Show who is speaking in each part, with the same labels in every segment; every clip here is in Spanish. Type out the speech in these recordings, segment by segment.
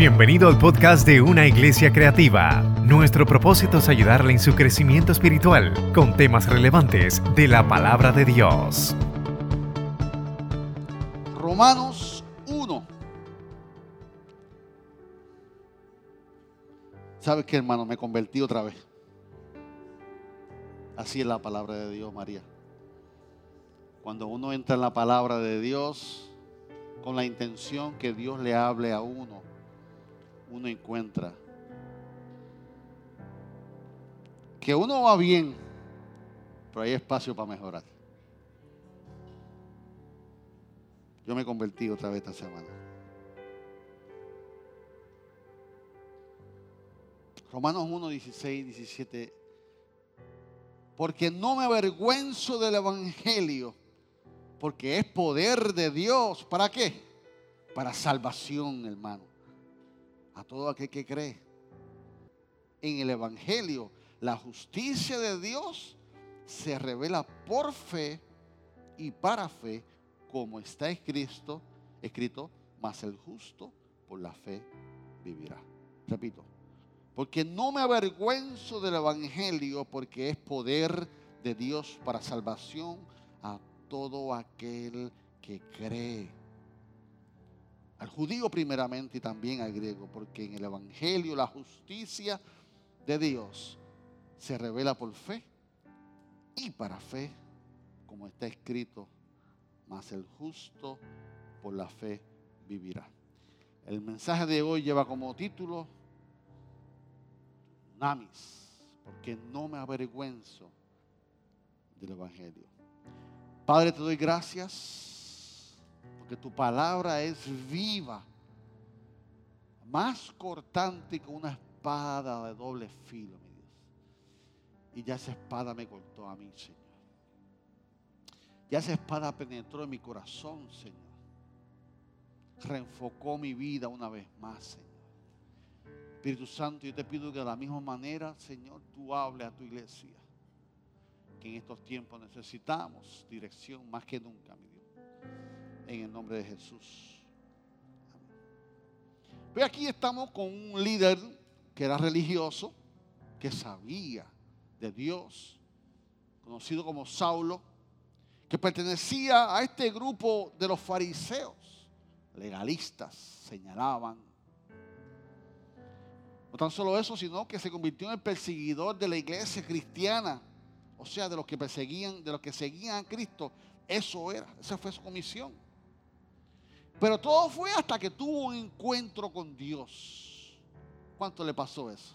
Speaker 1: Bienvenido al podcast de Una Iglesia Creativa. Nuestro propósito es ayudarle en su crecimiento espiritual con temas relevantes de la palabra de Dios.
Speaker 2: Romanos 1. ¿Sabes qué, hermano? Me convertí otra vez. Así es la palabra de Dios, María. Cuando uno entra en la palabra de Dios con la intención que Dios le hable a uno, uno encuentra que uno va bien, pero hay espacio para mejorar. Yo me convertí otra vez esta semana. Romanos 1, 16, 17. Porque no me avergüenzo del Evangelio, porque es poder de Dios. ¿Para qué? Para salvación, hermano. A todo aquel que cree. En el Evangelio, la justicia de Dios se revela por fe y para fe, como está escrito, escrito, mas el justo por la fe vivirá. Repito, porque no me avergüenzo del Evangelio, porque es poder de Dios para salvación a todo aquel que cree. Al judío primeramente y también al griego, porque en el Evangelio la justicia de Dios se revela por fe y para fe, como está escrito, mas el justo por la fe vivirá. El mensaje de hoy lleva como título Namis, porque no me avergüenzo del Evangelio. Padre, te doy gracias porque tu palabra es viva, más cortante que una espada de doble filo, mi Dios. Y ya esa espada me cortó a mí, Señor. Ya esa espada penetró en mi corazón, Señor. Reenfocó mi vida una vez más, Señor. Espíritu Santo, yo te pido que de la misma manera, Señor, tú hables a tu iglesia. Que en estos tiempos necesitamos dirección más que nunca, mi Dios. En el nombre de Jesús. Pues aquí estamos con un líder que era religioso, que sabía de Dios, conocido como Saulo, que pertenecía a este grupo de los fariseos, legalistas, señalaban no tan solo eso, sino que se convirtió en el perseguidor de la iglesia cristiana. O sea, de los que perseguían, de los que seguían a Cristo. Eso era, esa fue su comisión. Pero todo fue hasta que tuvo un encuentro con Dios. ¿Cuánto le pasó eso?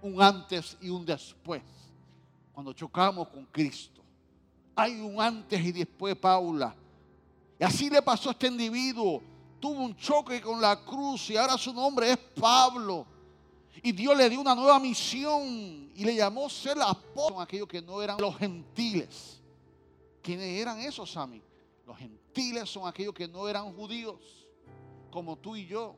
Speaker 2: Un antes y un después. Cuando chocamos con Cristo. Hay un antes y después, Paula. Y así le pasó a este individuo. Tuvo un choque con la cruz y ahora su nombre es Pablo. Y Dios le dio una nueva misión y le llamó ser apóstol a aquellos que no eran los gentiles. ¿Quiénes eran esos, Sammy? Los gentiles son aquellos que no eran judíos, como tú y yo.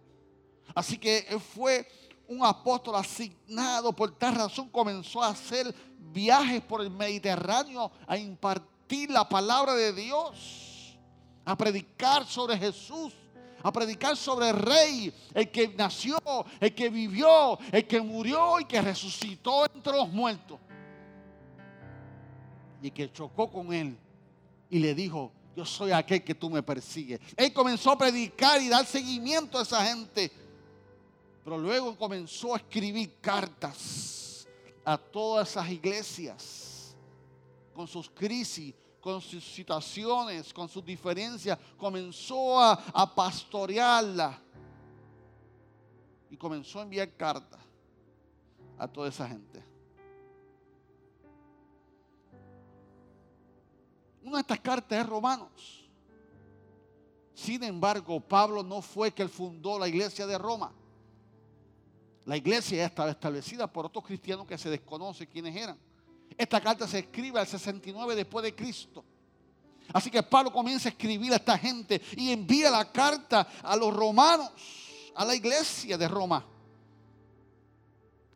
Speaker 2: Así que él fue un apóstol asignado, por tal razón comenzó a hacer viajes por el Mediterráneo a impartir la palabra de Dios, a predicar sobre Jesús a predicar sobre el rey, el que nació, el que vivió, el que murió y que resucitó entre los muertos. Y que chocó con él y le dijo, yo soy aquel que tú me persigues. Él comenzó a predicar y dar seguimiento a esa gente. Pero luego comenzó a escribir cartas a todas esas iglesias con sus crisis, con sus situaciones, con sus diferencias, comenzó a, a pastorearla y comenzó a enviar cartas a toda esa gente. Una de estas cartas es Romanos. Sin embargo, Pablo no fue que él fundó la iglesia de Roma. La iglesia ya estaba establecida por otros cristianos que se desconoce quiénes eran. Esta carta se escribe al 69 después de Cristo. Así que Pablo comienza a escribir a esta gente y envía la carta a los romanos, a la iglesia de Roma,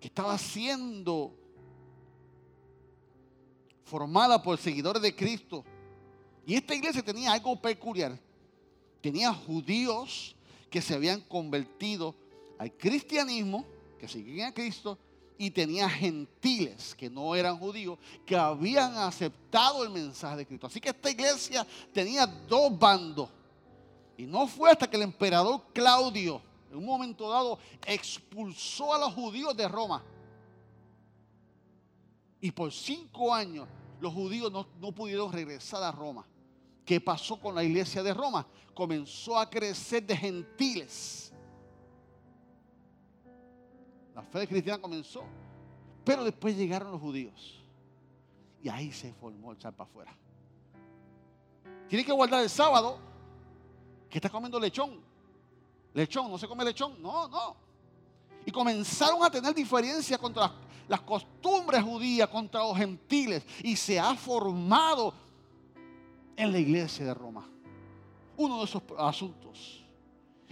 Speaker 2: que estaba siendo formada por seguidores de Cristo. Y esta iglesia tenía algo peculiar. Tenía judíos que se habían convertido Hay cristianismo que seguían a Cristo y tenía gentiles que no eran judíos que habían aceptado el mensaje de Cristo. Así que esta iglesia tenía dos bandos. Y no fue hasta que el emperador Claudio, en un momento dado, expulsó a los judíos de Roma. Y por cinco años los judíos no, no pudieron regresar a Roma. ¿Qué pasó con la iglesia de Roma? Comenzó a crecer de gentiles la fe cristiana comenzó. Pero después llegaron los judíos. Y ahí se formó el para afuera. Tiene que guardar el sábado que está comiendo lechón. Lechón, no se come lechón. No, no. Y comenzaron a tener diferencias contra las, las costumbres judías, contra los gentiles. Y se ha formado en la iglesia de Roma uno de esos asuntos.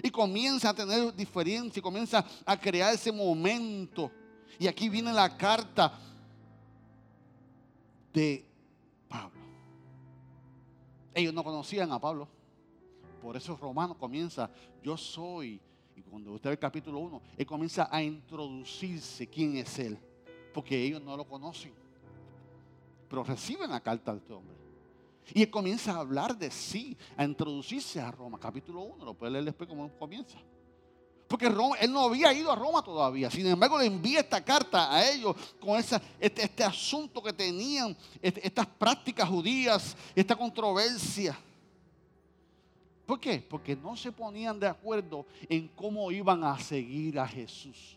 Speaker 2: Y comienza a tener diferencia, y comienza a crear ese momento. Y aquí viene la carta de Pablo. Ellos no conocían a Pablo. Por eso Romano comienza, yo soy. Y cuando usted ve el capítulo 1, él comienza a introducirse quién es él. Porque ellos no lo conocen. Pero reciben la carta de este hombre. Y él comienza a hablar de sí, a introducirse a Roma. Capítulo 1, lo puede leer después cómo comienza. Porque Roma, él no había ido a Roma todavía. Sin embargo, le envía esta carta a ellos con esa, este, este asunto que tenían, este, estas prácticas judías, esta controversia. ¿Por qué? Porque no se ponían de acuerdo en cómo iban a seguir a Jesús.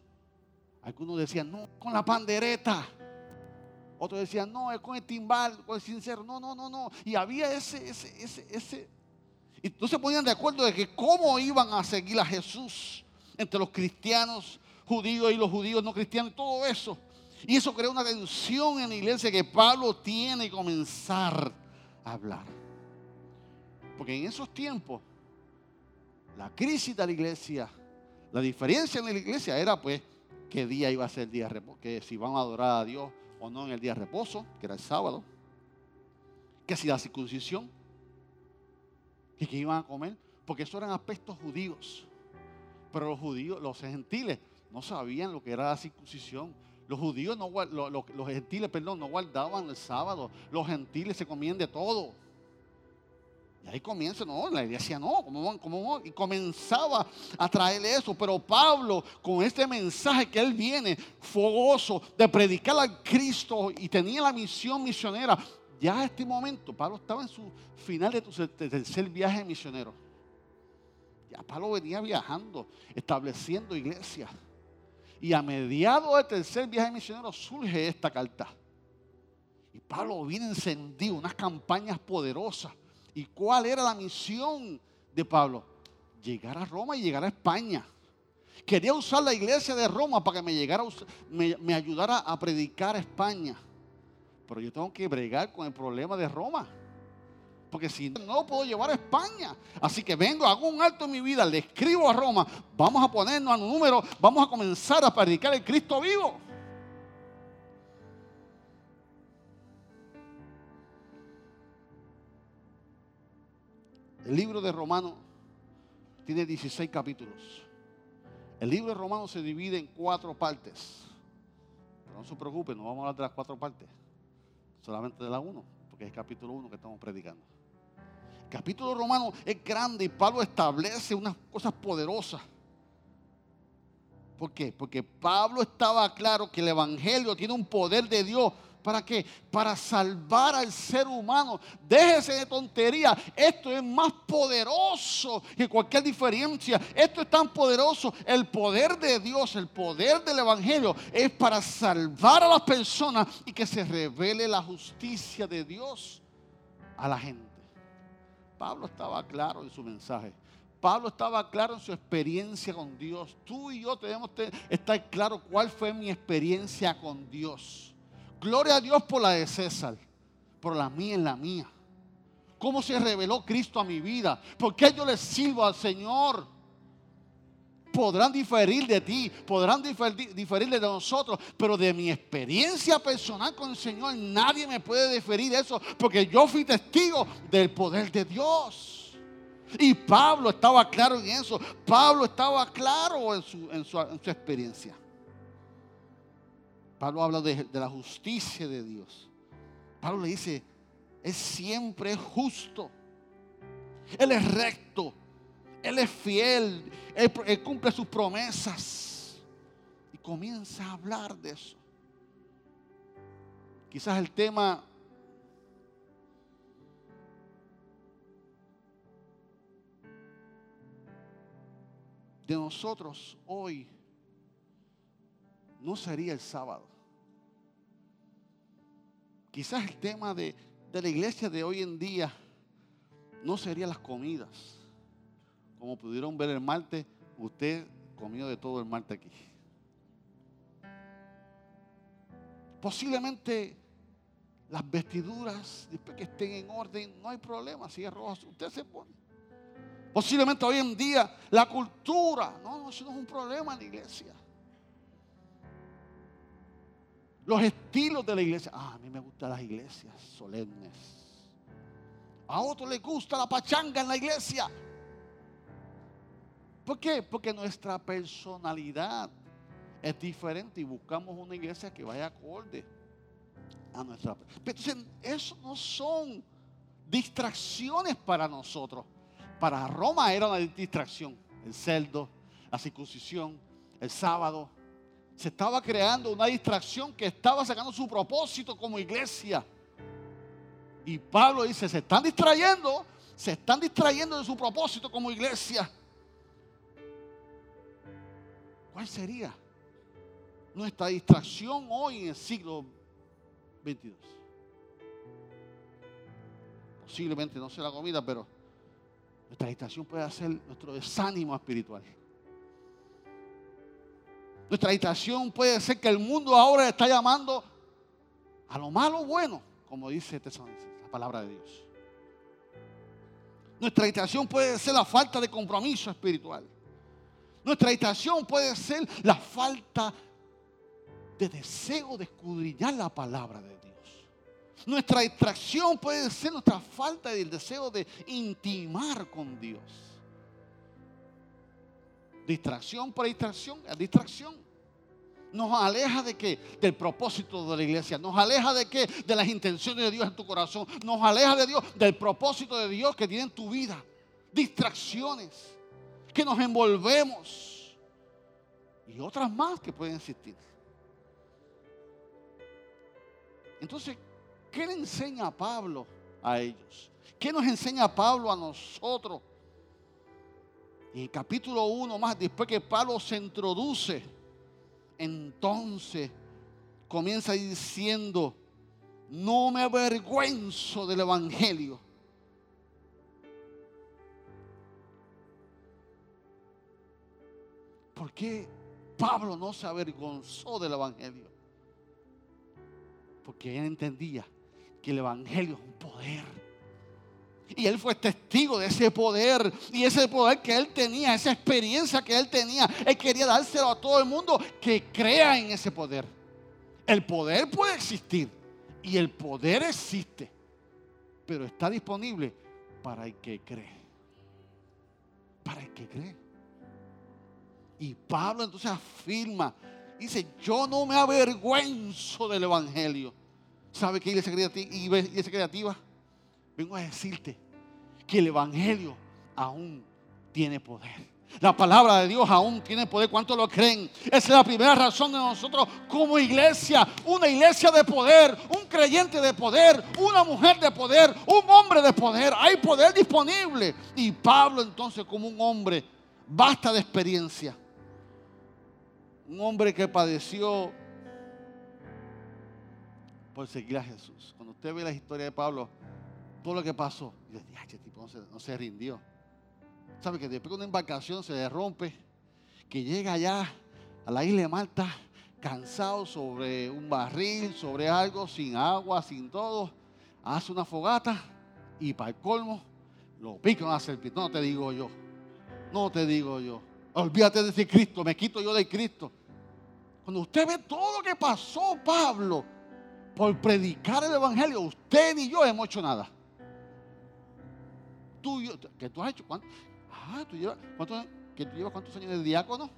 Speaker 2: Algunos decían, no, con la pandereta. Otros decían, no, es con el timbal, con el sincero. No, no, no, no. Y había ese, ese, ese, ese. Y no se ponían de acuerdo de que cómo iban a seguir a Jesús entre los cristianos judíos y los judíos no cristianos, todo eso. Y eso crea una tensión en la iglesia que Pablo tiene que comenzar a hablar. Porque en esos tiempos, la crisis de la iglesia, la diferencia en la iglesia era pues qué día iba a ser el día que si van a adorar a Dios o no en el día de reposo, que era el sábado, que si la circuncisión, que, que iban a comer, porque eso eran aspectos judíos. Pero los judíos, los gentiles, no sabían lo que era la circuncisión. Los judíos, no, los, los gentiles, perdón, no guardaban el sábado. Los gentiles se comían de todo. Ahí comienza, no, la iglesia no, ¿cómo, cómo, y comenzaba a traerle eso. Pero Pablo, con este mensaje que él viene, fogoso, de predicar al Cristo y tenía la misión misionera, ya a este momento, Pablo estaba en su final de su tercer viaje misionero. Ya Pablo venía viajando, estableciendo iglesias. Y a mediados del tercer viaje misionero surge esta carta. Y Pablo viene encendido, unas campañas poderosas ¿Y cuál era la misión de Pablo? Llegar a Roma y llegar a España. Quería usar la iglesia de Roma para que me, llegara, me, ayudara a predicar a España. Pero yo tengo que bregar con el problema de Roma. Porque si no, lo puedo llevar a España. Así que vengo, hago un alto en mi vida, le escribo a Roma. Vamos a ponernos a número, vamos a comenzar a predicar el Cristo vivo. El libro de Romanos tiene 16 capítulos. El libro de Romanos se divide en cuatro partes. no se preocupen, no vamos a hablar de las cuatro partes. Solamente de la uno, porque es el capítulo uno que estamos predicando. El capítulo romano es grande y Pablo establece unas cosas poderosas. ¿Por qué? Porque Pablo estaba claro que el Evangelio tiene un poder de Dios ¿Para qué? Para salvar al ser humano. Déjese de tontería. Esto es más poderoso que cualquier diferencia. Esto es tan poderoso. El poder de Dios, el poder del Evangelio es para salvar a las personas y que se revele la justicia de Dios a la gente. Pablo estaba claro en su mensaje. Pablo estaba claro en su experiencia con Dios. Tú y yo debemos estar claro cuál fue mi experiencia con Dios. Gloria a Dios por la de César, por la mía en la mía. ¿Cómo se reveló Cristo a mi vida? ¿Por qué yo le sirvo al Señor? Podrán diferir de ti, podrán diferir, de nosotros, pero de mi experiencia personal con el Señor nadie me puede diferir eso, porque yo fui testigo del poder de Dios. Y Pablo estaba claro en eso. Pablo estaba claro en su, experiencia. Pablo habla de, la justicia de Dios. Pablo le dice, es siempre justo. Él es recto. Él es fiel. Él, cumple sus promesas. Y comienza a hablar de eso. Quizás el tema de nosotros hoy no sería el sábado. Quizás el tema de, de la iglesia de hoy en día no serían las comidas. Como pudieron ver el martes, usted comió de todo el martes aquí. Posiblemente las vestiduras, después que estén en orden, no hay problema. Si es rojo, usted se pone. Posiblemente hoy en día la cultura, no, no, eso no es un problema en la iglesia. Los estilos de la iglesia, ah, a mí me gustan las iglesias solemnes. A otros les gusta la pachanga en la iglesia. ¿Por qué? Porque nuestra personalidad es diferente y buscamos una iglesia que vaya acorde a nuestra. Entonces, eso no son distracciones para nosotros. Para Roma era una distracción. El celdo, la circuncisión, el sábado. Se estaba creando una distracción que estaba sacando su propósito como iglesia. Y Pablo dice, se están distrayendo, se están distrayendo de su propósito como iglesia. ¿Cuál sería nuestra distracción hoy en el siglo 22? Posiblemente no sea la comida, pero nuestra distracción puede ser nuestro desánimo espiritual. Nuestra distracción puede ser que el mundo ahora está llamando a lo malo bueno, como dice Tesalonicenses palabra de Dios. Nuestra distracción puede ser la falta de compromiso espiritual. Nuestra distracción puede ser la falta de deseo de escudriñar la palabra de Dios. Nuestra distracción puede ser nuestra falta del deseo de intimar con Dios. Distracción por distracción distracción nos aleja de qué? Del propósito de la iglesia. Nos aleja de qué? De las intenciones de Dios en tu corazón. Nos aleja de Dios, del propósito de Dios que tiene en tu vida. Distracciones que nos envolvemos. Y otras más que pueden existir. Entonces, ¿qué le enseña Pablo a ellos? ¿Qué nos enseña Pablo a nosotros? En capítulo 1 más, después que Pablo se introduce entonces comienza diciendo, no me avergüenzo del Evangelio. ¿Por qué Pablo no se avergonzó del Evangelio? Porque él entendía que el Evangelio es un poder y él fue testigo de ese poder. Y ese poder que él tenía, esa experiencia que él tenía, él quería dárselo a todo el mundo que crea en ese poder. El poder puede existir. Y el poder existe. Pero está disponible para el que cree. Para el que cree. Y Pablo entonces afirma, dice, yo no me avergüenzo del Evangelio. ¿Sabe qué iglesia creativa? Vengo a decirte que el Evangelio aún tiene poder. La palabra de Dios aún tiene poder. ¿Cuántos lo creen? Esa es la primera razón de nosotros como iglesia. Una iglesia de poder, un creyente de poder, una mujer de poder, un hombre de poder. Hay poder disponible. Y Pablo entonces como un hombre, basta de experiencia. Un hombre que padeció por seguir a Jesús. Cuando usted ve la historia de Pablo, todo lo que pasó. Y yo dije, este tipo no se, rindió. ¿Sabe que después de una embarcación se rompe? Que llega allá a la isla de Malta, cansado sobre un barril, sobre algo, sin agua, sin todo, hace una fogata y para el colmo lo pica una serpiente. No te digo yo, no te digo yo. Olvídate de ese Cristo, me quito yo de Cristo. Cuando usted ve todo lo que pasó, Pablo, por predicar el Evangelio, usted ni yo hemos hecho nada. Tuyo, que tú has hecho. Ah, llevas, ¿cuántos, que tú llevas cuántos años de diácono?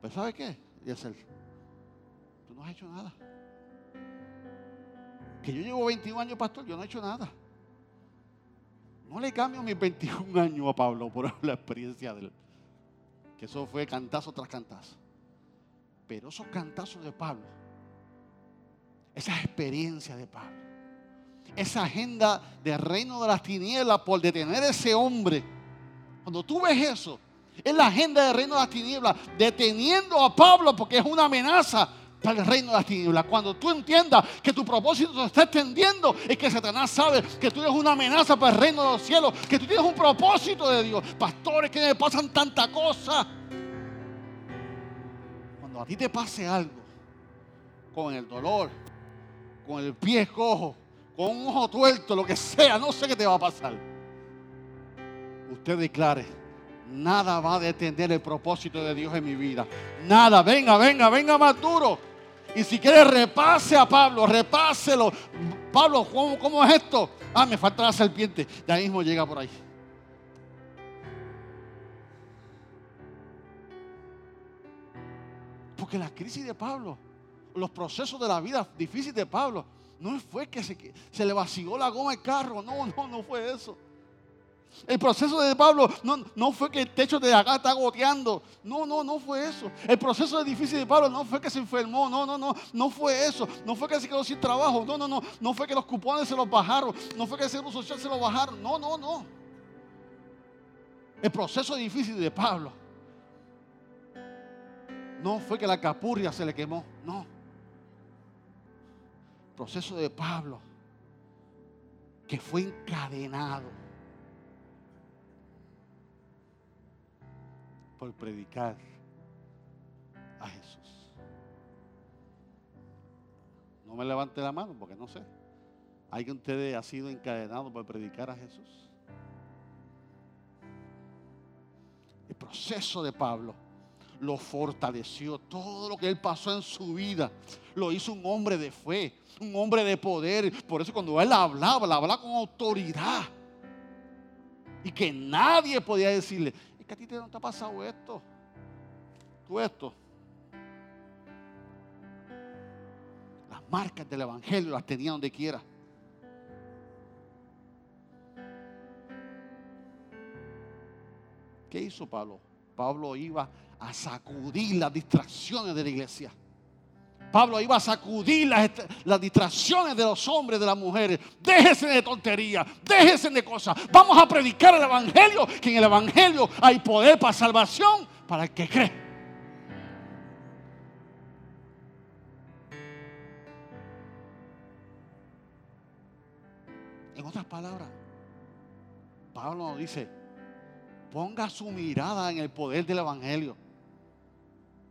Speaker 2: Pues ¿sabe qué? Y tú no has hecho nada. Que yo llevo 21 años pastor, yo no he hecho nada. No le cambio mis 21 años a Pablo por la experiencia de él. Que eso fue cantazo tras cantazo. Pero esos cantazos de Pablo, esa experiencia de Pablo, esa agenda del reino de las tinieblas por detener a ese hombre, cuando tú ves eso, es la agenda del reino de las tinieblas, deteniendo a Pablo porque es una amenaza para el reino de las tinieblas. Cuando tú entiendas que tu propósito se está extendiendo, es que Satanás sabe que tú eres una amenaza para el reino de los cielos, que tú tienes un propósito de Dios. Pastores, que me pasan tanta cosa. Cuando a ti te pase algo, con el dolor, con el pie cojo, con un ojo tuerto, lo que sea, no sé qué te va a pasar. Usted declare, nada va a detener el propósito de Dios en mi vida. Nada, venga, venga, venga más duro. Y si quiere, repase a Pablo, repáselo. Pablo, ¿cómo, ¿cómo, es esto? Ah, me falta la serpiente. Ahí mismo llega por ahí. Porque la crisis de Pablo, los procesos de la vida difícil de Pablo, no fue que se, se le vació la goma al carro. No, no, no fue eso. El proceso de Pablo no, no, fue que el techo de acá está goteando. No, no, no fue eso. El proceso difícil de Pablo no fue que se enfermó. No, no, no. No fue eso. No fue que se quedó sin trabajo. No, no, no. No fue que los cupones se los bajaron. No fue que el seguro social se los bajaron. No, no, no. El proceso difícil de Pablo no fue que la capurria se le quemó. No. Proceso de Pablo que fue encadenado por predicar a Jesús. No me levante la mano porque no sé. ¿Hay que ustedes ha sido encadenado por predicar a Jesús? El proceso de Pablo lo fortaleció. Todo lo que él pasó en su vida lo hizo un hombre de fe, un hombre de poder. Por eso cuando él hablaba, hablaba con autoridad. Y que nadie podía decirle, a ti no te ha pasado esto. Tú esto. Las marcas del Evangelio las tenía donde quiera. ¿Qué hizo Pablo? Pablo iba a sacudir las distracciones de la iglesia. Pablo iba a sacudir las, las, distracciones de los hombres, de las mujeres. Déjense de tonterías, déjense de cosas. Vamos a predicar el Evangelio, que en el Evangelio hay poder para salvación para el que cree. En otras palabras, Pablo nos dice, ponga su mirada en el poder del Evangelio.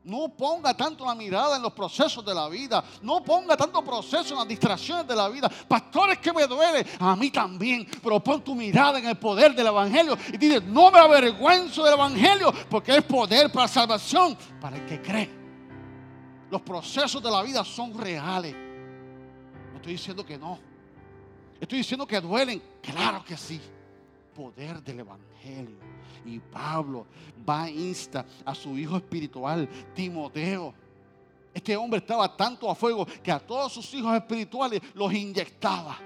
Speaker 2: No ponga tanto la mirada en los procesos de la vida. No ponga tanto proceso en las distracciones de la vida. Pastores que me duele, a mí también. Pero pon tu mirada en el poder del Evangelio. Y dice, no me avergüenzo del Evangelio porque es poder para salvación para el que cree. Los procesos de la vida son reales. No estoy diciendo que no. Estoy diciendo que duelen. Claro que sí. Poder del Evangelio. Y Pablo va a insta a su hijo espiritual, Timoteo. Este hombre estaba tanto a fuego que a todos sus hijos espirituales los inyectaba.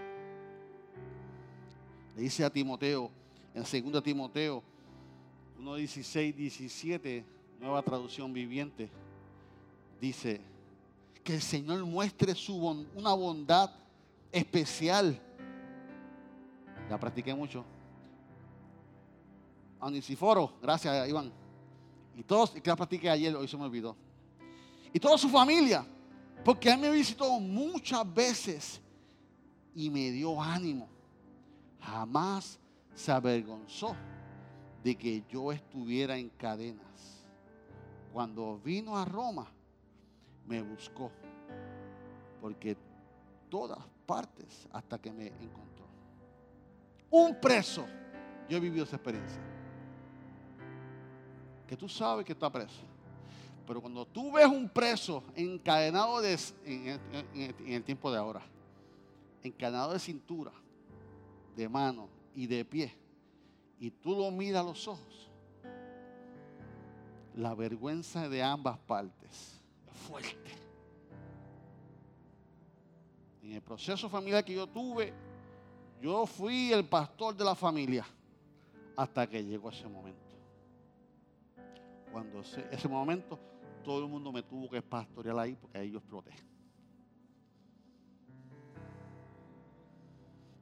Speaker 2: Le dice a Timoteo, en 2 Timoteo 1, 16, 17, nueva traducción viviente, dice que el Señor muestre su una bondad especial. La practiqué mucho Anisiforo, gracias Iván. Y todos, y que la practiqué ayer, hoy se me olvidó. Y toda su familia, porque él me visitó muchas veces y me dio ánimo. Jamás se avergonzó de que yo estuviera en cadenas. Cuando vino a Roma, me buscó, porque todas partes hasta que me encontró. Un preso, yo he vivido esa experiencia que tú sabes que está preso. Pero cuando tú ves un preso encadenado de, en, el tiempo de ahora, encadenado de cintura, de mano y de pie, y tú lo miras a los ojos, la vergüenza de ambas partes es fuerte. En el proceso familiar que yo tuve, yo fui el pastor de la familia hasta que llegó ese momento. Cuando ese, momento, todo el mundo me tuvo que pastorear ahí porque ahí yo exploté.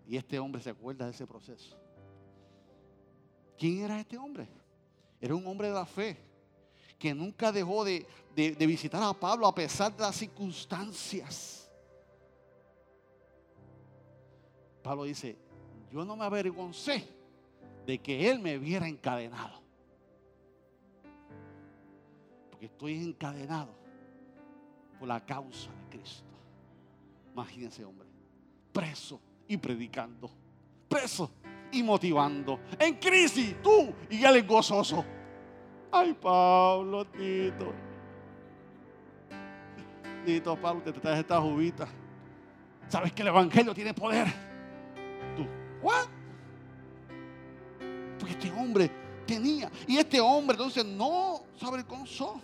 Speaker 2: Y este hombre se acuerda de ese proceso. ¿Quién era este hombre? Era un hombre de la fe que nunca dejó de, de visitar a Pablo a pesar de las circunstancias. Pablo dice, yo no me avergoncé de que él me viera encadenado. Estoy encadenado por la causa de Cristo. Imagínense, hombre, preso y predicando, preso y motivando. En crisis, tú y él es gozoso. Ay, Pablo, Tito. Tito, Pablo, te traes esta jubita. ¿Sabes que el Evangelio tiene poder? Tú, ¿what? Porque este hombre tenía. Y este hombre entonces no se avergonzó.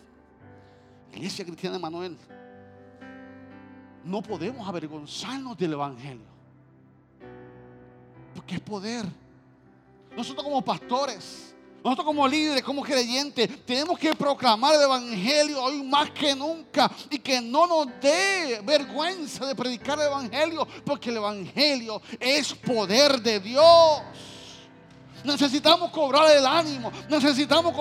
Speaker 2: Iglesia Cristiana de Manuel. No podemos avergonzarnos del Evangelio porque es poder. Nosotros como pastores, nosotros como líderes, como creyentes, tenemos que proclamar el Evangelio hoy más que nunca y que no nos dé vergüenza de predicar el Evangelio, porque el Evangelio es poder de Dios. Necesitamos cobrar el ánimo, necesitamos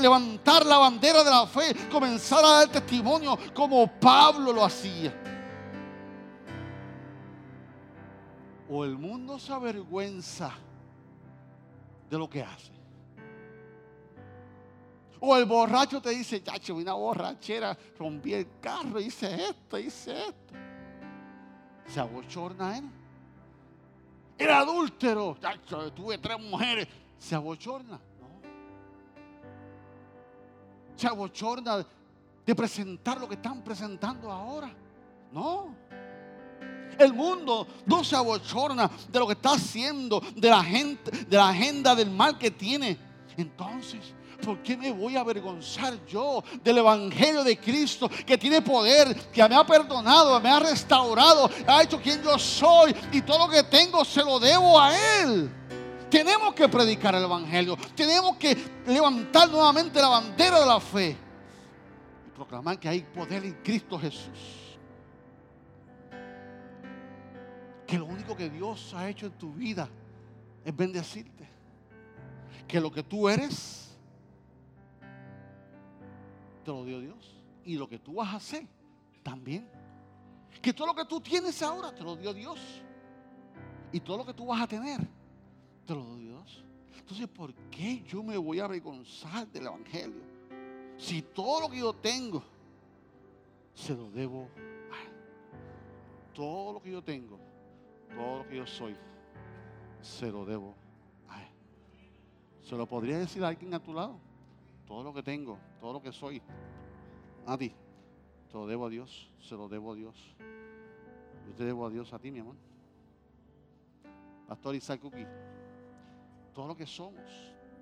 Speaker 2: levantar la bandera de la fe, comenzar a dar testimonio como Pablo lo hacía. o el mundo se avergüenza de lo que hace. O el borracho te dice, chacho, una borrachera, rompí el carro, hice esto, hice esto. Se abochorna él. El adúltero, tuve tres mujeres. Se abochorna. No. Se abochorna de presentar lo que están presentando ahora. No. El mundo no se abochorna de lo que está haciendo, de la, gente, de la agenda del mal que tiene. Entonces, ¿por qué me voy a avergonzar yo del Evangelio de Cristo que tiene poder, que me ha perdonado, me ha restaurado, ha hecho quien yo soy y todo lo que tengo se lo debo a Él? Tenemos que predicar el Evangelio, tenemos que levantar nuevamente la bandera de la fe y proclamar que hay poder en Cristo Jesús. que lo único que Dios ha hecho en tu vida es bendecirte. Que lo que tú eres, te lo dio Dios. Y lo que tú vas a hacer, también. Que todo lo que tú tienes ahora, te lo dio Dios. Y todo lo que tú vas a tener, te lo dio Dios. Entonces, ¿por qué yo me voy a avergonzar del Evangelio? Si todo lo que yo tengo, se lo debo a Él. Todo lo que yo tengo, todo lo que yo soy, se lo debo a Él. ¿Se lo podría decir alguien a tu lado? Todo lo que tengo, todo lo que soy, a ti, te lo debo a Dios, se lo debo a Dios. Yo te debo a Dios a ti, mi amor. Pastor Isaac Cookie, todo lo que somos,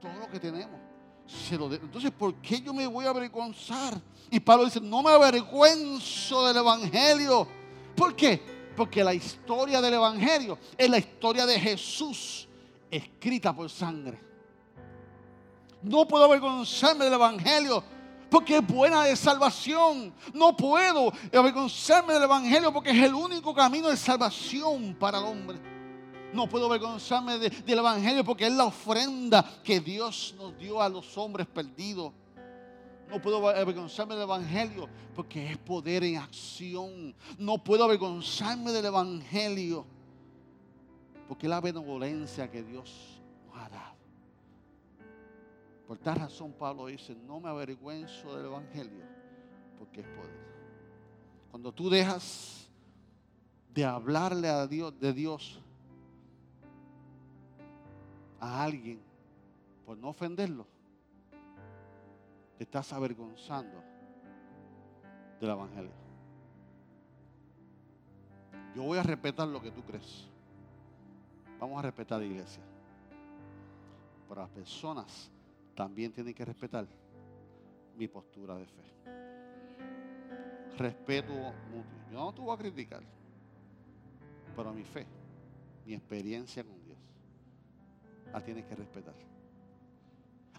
Speaker 2: todo lo que tenemos, se lo debo. Entonces, ¿por qué yo me voy a avergonzar? Y Pablo dice, no me avergüenzo del Evangelio. ¿Por qué? Porque la historia del Evangelio es la historia de Jesús escrita por sangre. No puedo avergonzarme del Evangelio porque es buena de salvación. No puedo avergonzarme del Evangelio porque es el único camino de salvación para el hombre. No puedo avergonzarme del Evangelio porque es la ofrenda que Dios nos dio a los hombres perdidos. No puedo avergonzarme del Evangelio porque es poder en acción. No puedo avergonzarme del Evangelio porque es la benevolencia que Dios. Por tal razón Pablo dice, no me avergüenzo del Evangelio porque es poder. Cuando tú dejas de hablarle a Dios, de Dios a alguien por no ofenderlo, te estás avergonzando del Evangelio. Yo voy a respetar lo que tú crees. Vamos a respetar la iglesia. Pero las personas también tienen que respetar mi postura de fe. Respeto mutuo. Yo no te voy a criticar, pero mi fe, mi experiencia con Dios, la tienes que respetar.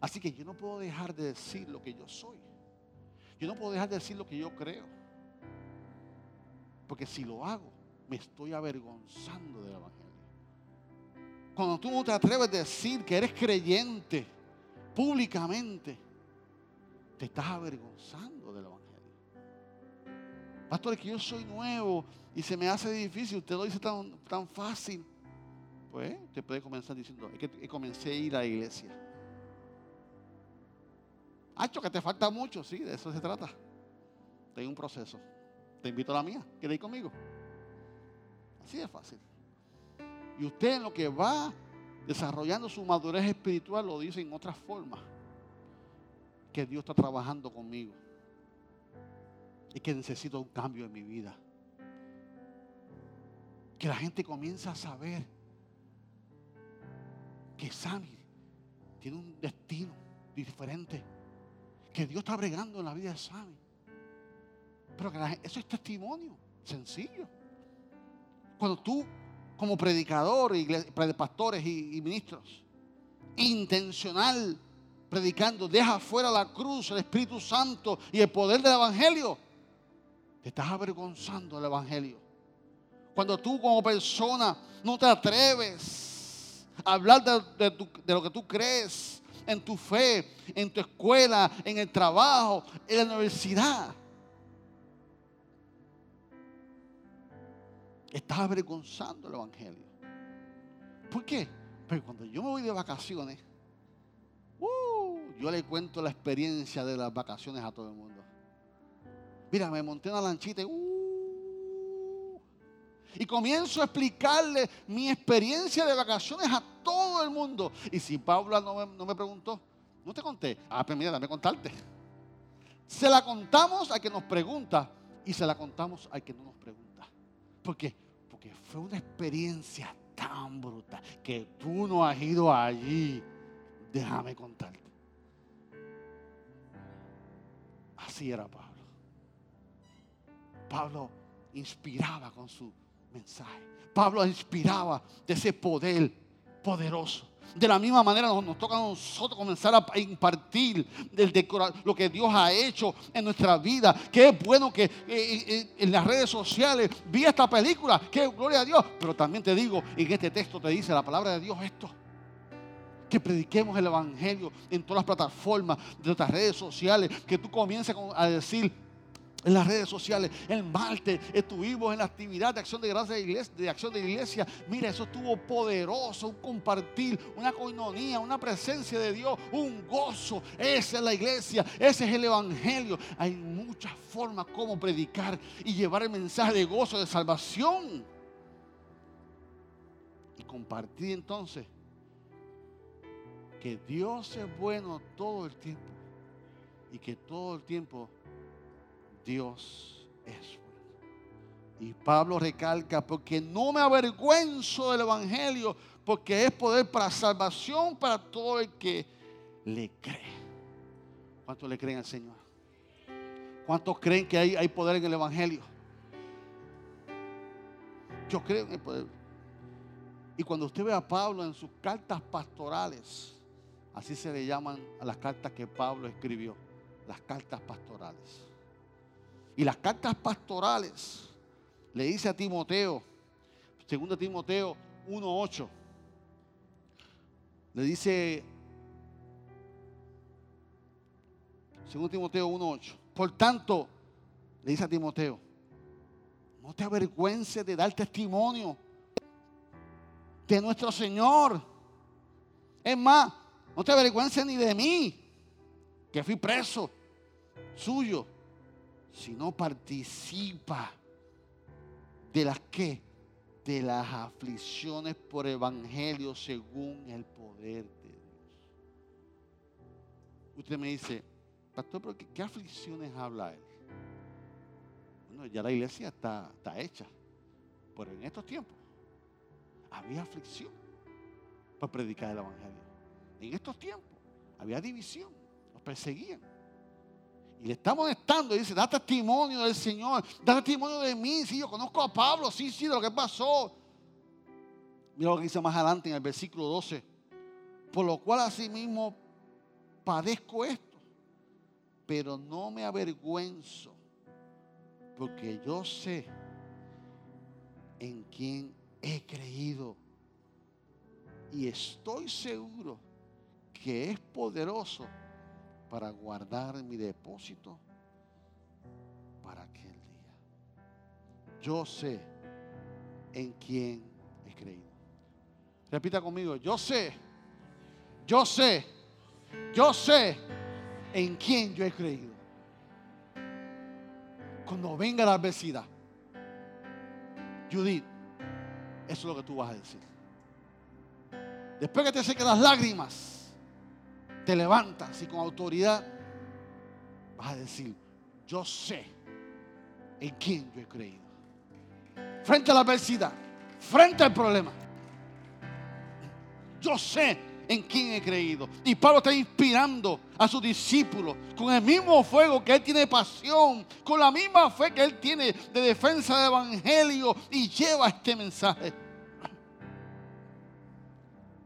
Speaker 2: Así que yo no puedo dejar de decir lo que yo soy. Yo no puedo dejar de decir lo que yo creo. Porque si lo hago, me estoy avergonzando del Evangelio. Cuando tú no te atreves a decir que eres creyente públicamente, te estás avergonzando del Evangelio. Pastor, es que yo soy nuevo y se me hace difícil, usted lo dice tan, tan fácil. Pues te puede comenzar diciendo, es que comencé a ir a la iglesia. Hacho, que te falta mucho, sí, de eso se trata. Tengo un proceso. Te invito a la mía. ¿Quieres ir conmigo? Así de fácil. Y usted lo que va desarrollando su madurez espiritual lo dice en otra forma. Que Dios está trabajando conmigo. Y que necesito un cambio en mi vida. Que la gente comienza a saber que Sammy tiene un destino diferente. Que Dios está bregando en la vida de Sammy. Pero que eso es testimonio, sencillo. Cuando tú como predicador, pastores y, ministros, intencional predicando, deja fuera la cruz, el Espíritu Santo y el poder del Evangelio, te estás avergonzando del Evangelio. Cuando tú como persona no te atreves a hablar de, de lo que tú crees, en tu fe, en tu escuela, en el trabajo, en la universidad. Estás avergonzando el Evangelio. ¿Por qué? Porque cuando yo me voy de vacaciones, uh, yo le cuento la experiencia de las vacaciones a todo el mundo. Mira, me monté en una lanchita y, uh, y comienzo a explicarle mi experiencia de vacaciones a todo el mundo. Y si Paula no me, preguntó, no te conté. Ah, pues mira, dame contarte. Se la contamos a que nos pregunta y se la contamos al que no nos pregunta. ¿Por qué? Fue una experiencia tan brutal que tú no has ido allí. Déjame contarte. Así era Pablo. Pablo inspiraba con su mensaje. Pablo inspiraba de ese poder poderoso. De la misma manera nos, toca a nosotros comenzar a impartir lo que Dios ha hecho en nuestra vida. Qué bueno que eh, eh, en las redes sociales vi esta película. Qué gloria a Dios. Pero también te digo, en este texto te dice la palabra de Dios esto. Que prediquemos el Evangelio en todas las plataformas de nuestras redes sociales. Que tú comiences a decir, en las redes sociales. El martes estuvimos en la actividad de acción de gracia de, iglesia, de acción de iglesia. Mira, eso estuvo poderoso, un compartir, una coinonía, una presencia de Dios, un gozo. Esa es la iglesia, ese es el evangelio. Hay muchas formas como predicar y llevar el mensaje de gozo, de salvación. Y compartir entonces que Dios es bueno todo el tiempo y que todo el tiempo Dios es bueno. Y Pablo recalca, porque no me avergüenzo del Evangelio, porque es poder para salvación para todo el que le cree. ¿Cuántos le creen al Señor? ¿Cuántos creen que hay, hay poder en el Evangelio? Yo creo en el poder. Y cuando usted ve a Pablo en sus cartas pastorales, así se le llaman a las cartas que Pablo escribió, las cartas pastorales. Y las cartas pastorales le dice a Timoteo, segundo Timoteo 1.8, le dice, segundo Timoteo 1.8, por tanto, le dice a Timoteo, no te avergüences de dar testimonio de nuestro Señor. Es más, no te avergüences ni de mí, que fui preso suyo si no participa de las que? De las aflicciones por evangelio según el poder de Dios. Usted me dice, pastor, ¿pero qué, aflicciones habla él? Bueno, ya la iglesia está, está hecha. Pero en estos tiempos había aflicción para predicar el evangelio. en estos tiempos había división, los perseguían. Y le está molestando y dice, da testimonio del Señor, da testimonio de mí, sí, yo conozco a Pablo, sí, sí, de lo que pasó. Mira lo que dice más adelante en el versículo 12. Por lo cual asimismo padezco esto, pero no me avergüenzo, porque yo sé en quién he creído. Y estoy seguro que es poderoso para guardar mi depósito para aquel día. Yo sé en quién he creído. Repita conmigo, yo sé, yo sé, yo sé en quién yo he creído. Cuando venga la adversidad, Judith, eso es lo que tú vas a decir. Después que te sequen las lágrimas, te levantas y con autoridad vas a decir, yo sé en quién yo he creído. Frente a la adversidad, frente al problema. Yo sé en quién he creído. Y Pablo está inspirando a sus discípulos con el mismo fuego que él tiene pasión, con la misma fe que él tiene de defensa del evangelio y lleva este mensaje.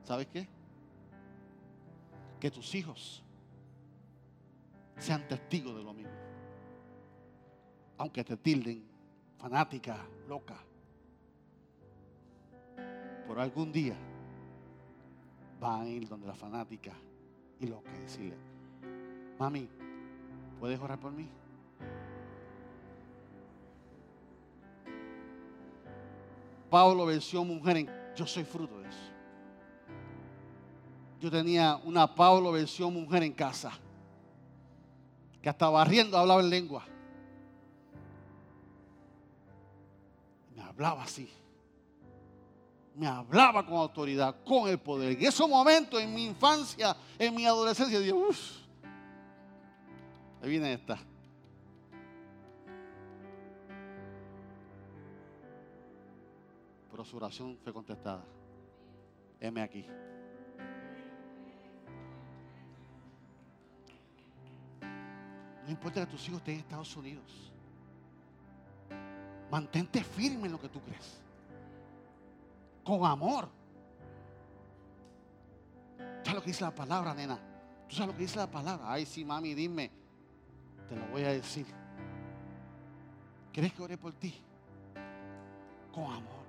Speaker 2: ¿Sabes qué? Que tus hijos sean testigos de lo mismo. Aunque te tilden fanática, loca. Por algún día van a ir donde la fanática y loca y decirle, mami, ¿puedes orar por mí? Pablo venció mujer en... Yo soy fruto de eso. Yo tenía una Pablo versión mujer en casa. Que hasta barriendo hablaba en lengua. Me hablaba así. Me hablaba con autoridad, con el poder. En esos momentos, en mi infancia, en mi adolescencia, dije, uff, ahí viene esta. Pero su oración fue contestada. Heme aquí. No importa que tus hijos estén en Estados Unidos. Mantente firme en lo que tú crees. Con amor. ¿Sabes lo que dice la palabra, nena? ¿Tú sabes lo que dice la palabra? Ay, sí, mami, dime. Te lo voy a decir. ¿Quieres que ore por ti? Con amor.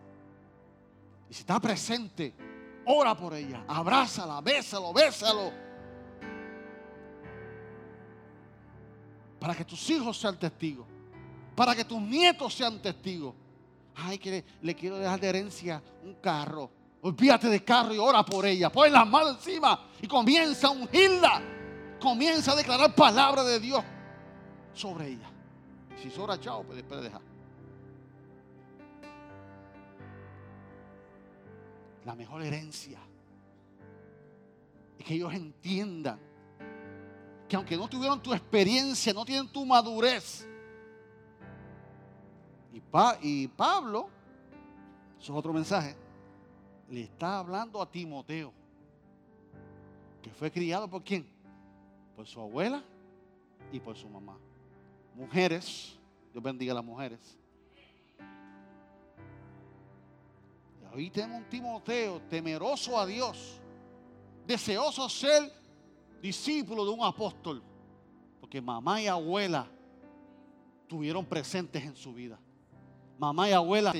Speaker 2: Y si está presente, ora por ella. Abrázala, bésalo, bésalo. Para que tus hijos sean testigos, para que tus nietos sean testigos. Ay, que le, quiero dejar de herencia un carro. Olvídate de carro y ora por ella. Pon las manos encima y comienza a ungirla. Comienza a declarar palabra de Dios sobre ella. Si sobra, chao, pues después de dejar. La mejor herencia es que ellos entiendan que aunque no tuvieron tu experiencia, no tienen tu madurez. Y, y Pablo, eso es otro mensaje, le está hablando a Timoteo, que fue criado por quién? Por su abuela y por su mamá. Mujeres, Dios bendiga a las mujeres. Y ahí tenemos un Timoteo temeroso a Dios, deseoso ser discípulo de un apóstol, porque mamá y abuela tuvieron presentes en su vida. Mamá y abuela,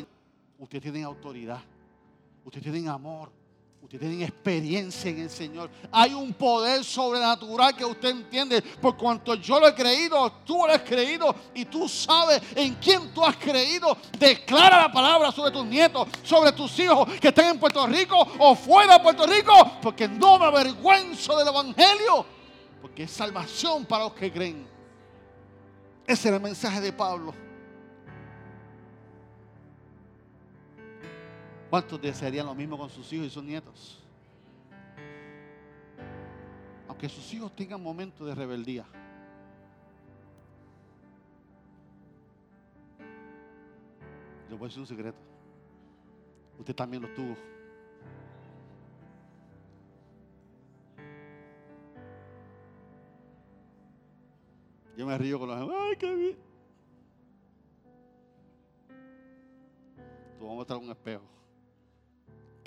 Speaker 2: ustedes tienen autoridad, ustedes tienen amor, ustedes tienen experiencia en el Señor. Hay un poder sobrenatural que usted entiende. Por cuanto yo lo he creído, tú lo has creído y tú sabes en quién tú has creído. Declara la palabra sobre tus nietos, sobre tus hijos que estén en Puerto Rico o fuera de Puerto Rico. Porque no me avergüenzo del Evangelio. Porque es salvación para los que creen. Ese era el mensaje de Pablo. ¿Cuántos desearían lo mismo con sus hijos y sus nietos? Aunque sus hijos tengan momentos de rebeldía. Les voy a decir un secreto. Usted también lo tuvo. Yo me río con los demás. ¡Ay, qué bien! Tú vamos a mostrar un espejo.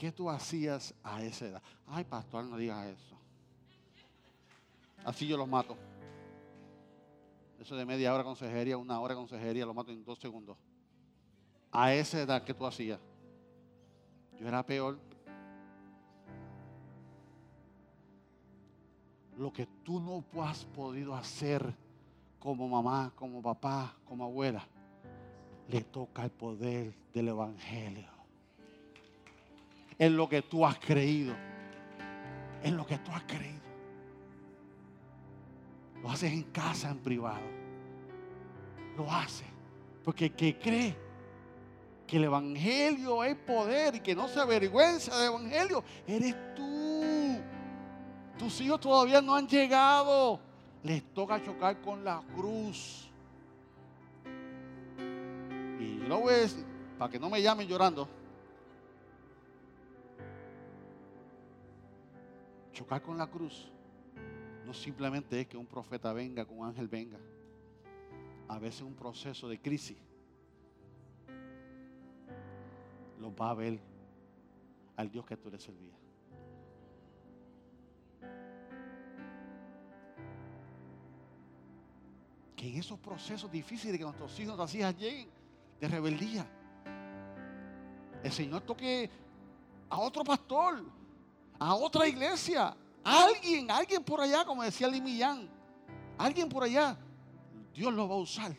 Speaker 2: ¿Qué tú hacías a esa edad? Ay, pastor, no digas eso. Así yo los mato. Eso de media hora consejería, una hora consejería, lo mato en dos segundos. A esa edad que tú hacías. Yo era peor. Lo que tú no has podido hacer como mamá, como papá, como abuela, le toca el poder del Evangelio. En lo que tú has creído. En lo que tú has creído. Lo haces en casa, en privado. Lo hace. Porque el que cree que el Evangelio es poder y que no se avergüenza del Evangelio, eres tú. Tus hijos todavía no han llegado. Les toca chocar con la cruz. Y yo lo voy a decir, para que no me llamen llorando. Chocar con la cruz no simplemente es que un profeta venga, que un ángel venga. A veces un proceso de crisis lo va a ver al Dios que tú le servías. Que en esos procesos difíciles que nuestros hijos, nuestras hijas lleguen de rebeldía, el Señor toque a otro pastor, a otra iglesia, alguien, alguien por allá, como decía Limillán, alguien por allá, Dios lo va a usar.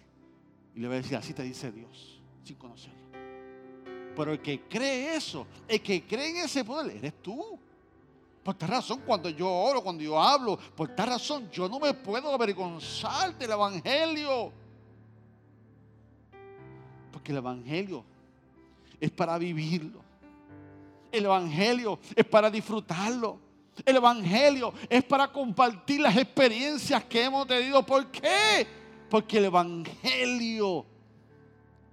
Speaker 2: Y le va a decir, así te dice Dios, sin conocerlo. Pero el que cree eso, el que cree en ese poder, eres tú. Por tal razón, cuando yo oro, cuando yo hablo, por tal razón, yo no me puedo avergonzar del Evangelio. Porque el Evangelio es para vivirlo. El Evangelio es para disfrutarlo. El Evangelio es para compartir las experiencias que hemos tenido. ¿Por qué? Porque el Evangelio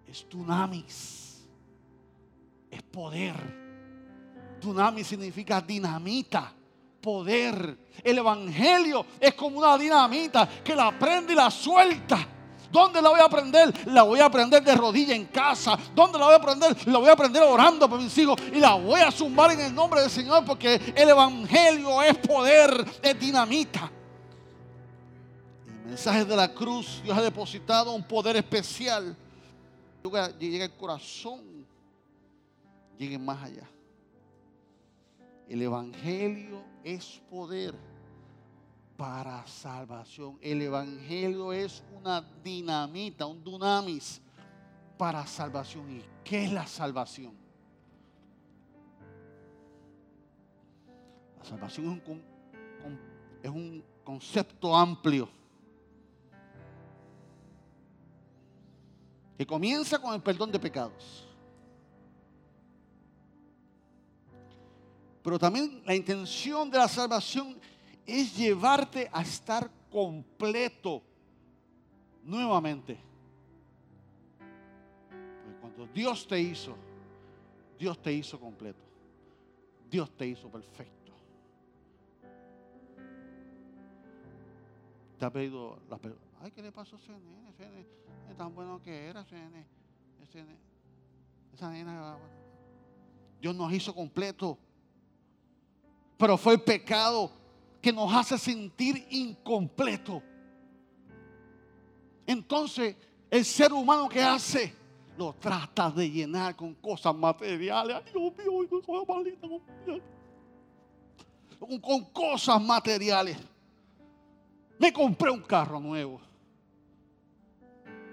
Speaker 2: es tunamis es poder. Tsunami significa dinamita, poder. El Evangelio es como una dinamita que la prende y la suelta. ¿Dónde la voy a aprender? La voy a aprender de rodilla en casa. ¿Dónde la voy a aprender? La voy a aprender orando por mis hijos. Y la voy a zumbar en el nombre del Señor porque el Evangelio es poder, es dinamita. El mensaje de la cruz, Dios ha depositado un poder especial. Llega al corazón lleguen más allá. El Evangelio es poder para salvación. El Evangelio es una dinamita, un dunamis para salvación. ¿Y qué es la salvación? La salvación es un, es un concepto amplio que comienza con el perdón de pecados. Pero también la intención de la salvación es llevarte a estar completo nuevamente. Cuando Dios te hizo, Dios te hizo completo. Dios te hizo perfecto. Te ha pedido la Ay, ¿qué le pasó a? Ese nene es tan bueno que era nene. Esa nena. Dios nos hizo completo pero fue el pecado que nos hace sentir incompleto. Entonces, el ser humano que hace lo trata de llenar con cosas materiales. Ay, Dios mío, con, con cosas materiales. Me compré un carro nuevo.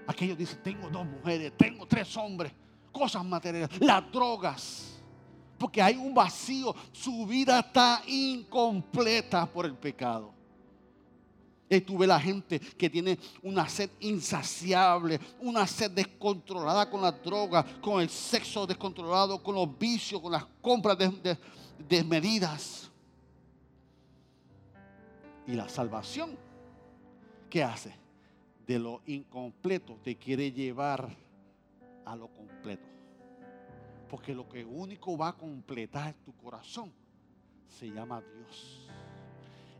Speaker 2: Aquellos dicen, tengo dos mujeres, tengo tres hombres, cosas materiales, las drogas porque hay un vacío. Su vida está incompleta por el pecado. Y tú ves la gente que tiene una sed insaciable, una sed descontrolada con las drogas, con el sexo descontrolado, con los vicios, con las compras desmedidas. y la salvación, ¿qué hace? De lo incompleto te quiere llevar a lo completo. Porque lo que único va a completar tu corazón se llama Dios.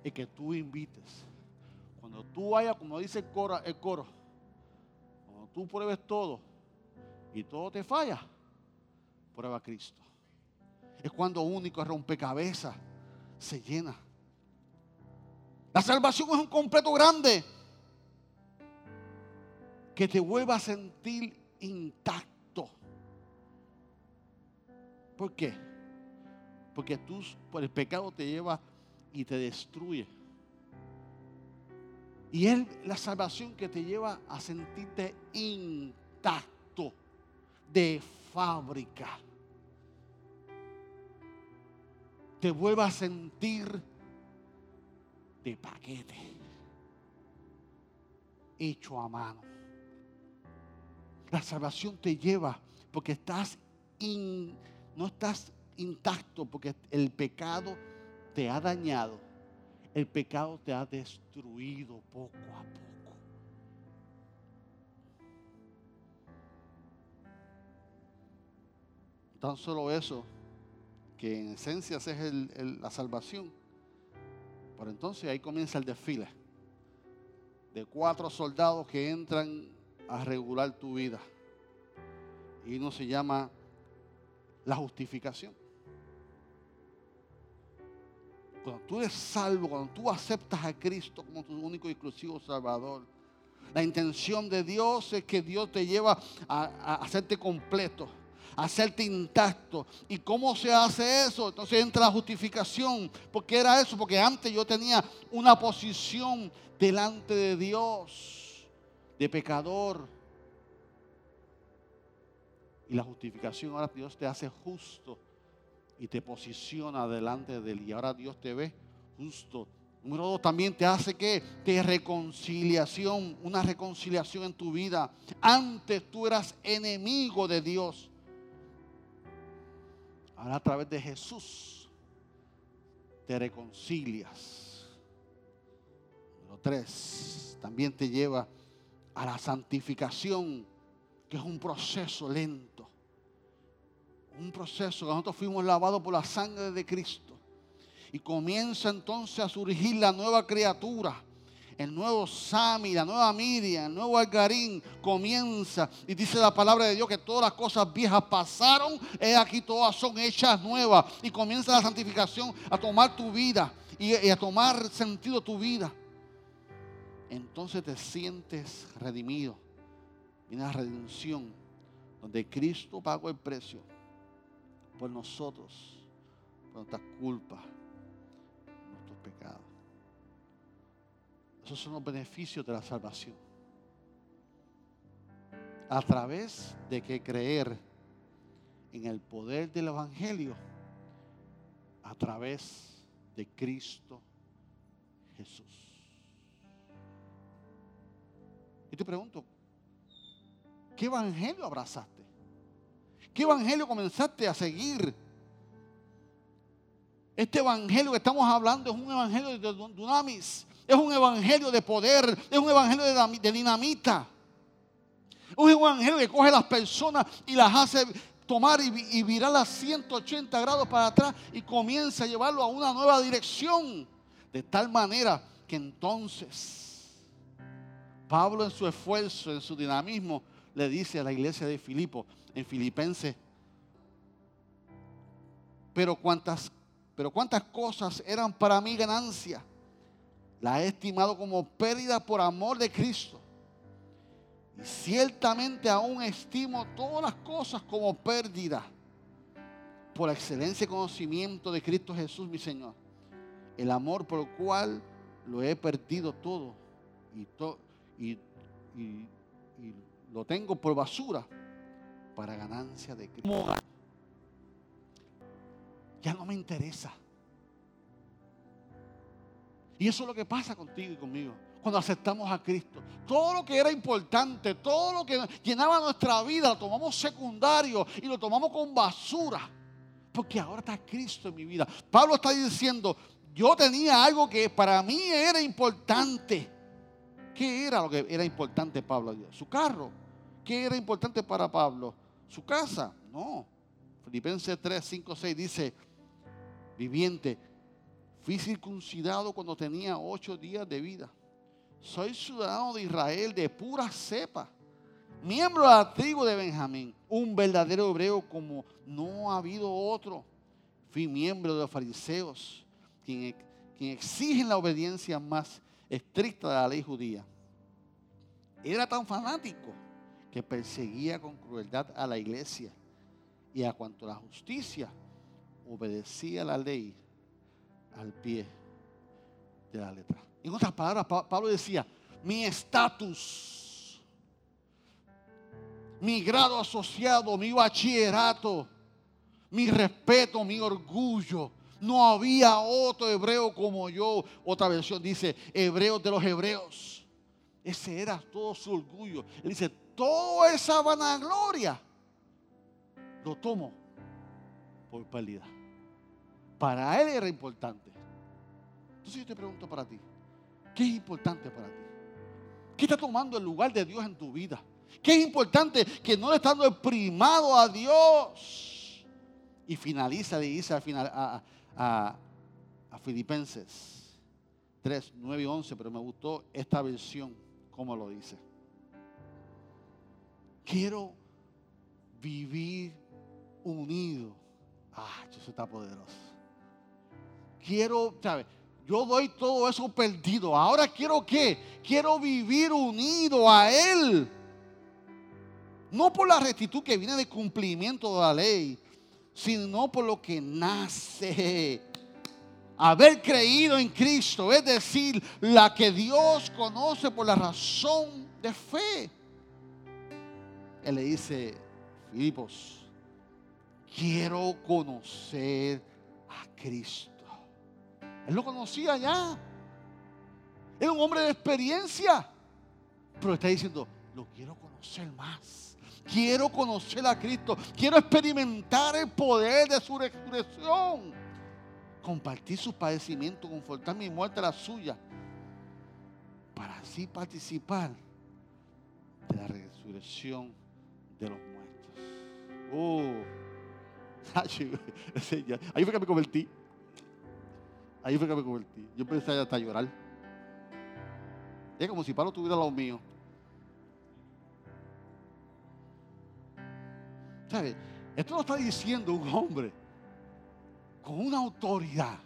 Speaker 2: Y que tú invites Cuando tú vayas, como dice el coro, el coro, cuando tú pruebes todo y todo te falla, prueba a Cristo. Es cuando único rompecabezas se llena. La salvación es un completo grande que te vuelva a sentir intacto. ¿Por qué? Porque tú por el pecado te lleva y te destruye. Y es la salvación que te lleva a sentirte intacto de fábrica. Te vuelva a sentir de paquete, hecho a mano. La salvación te lleva porque estás no estás intacto porque el pecado te ha dañado. El pecado te ha destruido poco a poco. Tan solo eso, que en esencia es la salvación. Por entonces ahí comienza el desfile de cuatro soldados que entran a regular tu vida. Y uno se llama la justificación. Cuando tú eres salvo, cuando tú aceptas a Cristo como tu único y exclusivo Salvador, la intención de Dios es que Dios te lleva a, hacerte completo, a hacerte intacto. ¿Y cómo se hace eso? Entonces entra la justificación. ¿Por qué era eso? Porque antes yo tenía una posición delante de Dios, de pecador. Y la justificación ahora Dios te hace justo y te posiciona delante de él. Y ahora Dios te ve justo. Número dos, también te hace que te reconciliación, una reconciliación en tu vida. Antes tú eras enemigo de Dios. Ahora a través de Jesús te reconcilias. Número tres, también te lleva a la santificación, que es un proceso lento un proceso que nosotros fuimos lavados por la sangre de Cristo. Y comienza entonces a surgir la nueva criatura. El nuevo Sami, la nueva Miriam, el nuevo Algarín comienza. Y dice la palabra de Dios que todas las cosas viejas pasaron. y aquí todas son hechas nuevas. Y comienza la santificación a tomar tu vida y, y a tomar sentido tu vida. Entonces te sientes redimido. Y una redención donde Cristo pagó el precio por nosotros, por nuestras culpas, nuestros pecados. Esos son los beneficios de la salvación. A través de que creer en el poder del Evangelio, a través de Cristo Jesús. Y te pregunto, ¿qué Evangelio abrazaste? ¿Qué evangelio comenzaste a seguir? Este evangelio que estamos hablando es un evangelio de dunamis, es un evangelio de poder, es un evangelio de, dinamita. Es un evangelio que coge a las personas y las hace tomar y, y virarlas 180 grados para atrás y comienza a llevarlo a una nueva dirección. De tal manera que entonces Pablo en su esfuerzo, en su dinamismo, le dice a la iglesia de Filipo, en Filipenses. Pero cuántas, pero cuántas cosas eran para mí ganancia. La he estimado como pérdida por amor de Cristo. Y ciertamente aún estimo todas las cosas como pérdida por excelencia y conocimiento de Cristo Jesús, mi Señor. El amor por el cual lo he perdido todo y, y lo tengo por basura para ganancia de Cristo. Ya no me interesa. Y eso es lo que pasa contigo y conmigo. Cuando aceptamos a Cristo. Todo lo que era importante, todo lo que llenaba nuestra vida, lo tomamos secundario y lo tomamos con basura. Porque ahora está Cristo en mi vida. Pablo está diciendo, yo tenía algo que para mí era importante. ¿Qué era lo que era importante Pablo? Su carro. ¿Qué era importante para Pablo? Su casa. No. Filipenses 3, 5, 6 dice, viviente, fui circuncidado cuando tenía ocho días de vida. soy ciudadano de Israel de pura cepa, miembro de la tribu de Benjamín, un verdadero hebreo como no ha habido otro. Fui miembro de los fariseos, quien, quien exigen la obediencia más estricta de la ley judía. Era tan fanático que perseguía con crueldad a la iglesia y a cuanto la justicia obedecía la ley al pie de la letra. En otras palabras, Pablo decía, mi estatus, mi grado asociado, mi bachillerato, mi respeto, mi orgullo. No había otro hebreo como yo. Otra versión dice, hebreos de los hebreos. Ese era todo su orgullo. Él dice, toda esa vanagloria lo tomo por pérdida. Para él era importante. Entonces yo te pregunto para ti, ¿qué es importante para ti? ¿Qué está tomando el lugar de Dios en tu vida? ¿Qué es importante que no le está primado a Dios? Y finaliza final, a, a Filipenses 3, 9 y 11, pero me gustó esta versión, como lo dice. Quiero vivir unido. Ah, eso está poderoso. Quiero, ¿sabes? Yo doy todo eso perdido. Ahora quiero qué? Quiero vivir unido a Él. No por la rectitud que viene de cumplimiento de la ley, sino por lo que nace. Haber creído en Cristo, es decir, la que Dios conoce por la razón de fe. Él le dice, Filipos, quiero conocer a Cristo. Él lo conocía ya. Era un hombre de experiencia. Pero está diciendo, lo quiero conocer más. Quiero conocer a Cristo. Quiero experimentar el poder de su resurrección. Compartir su padecimiento, confortar mi muerte, la suya. Para así participar de la resurrección de los muertos. Oh, ahí fue que me convertí. Ahí fue que me convertí. Yo empecé hasta a llorar. Es como si Pablo tuviera lo mío. ¿Sabe? Esto lo está diciendo un hombre con una autoridad.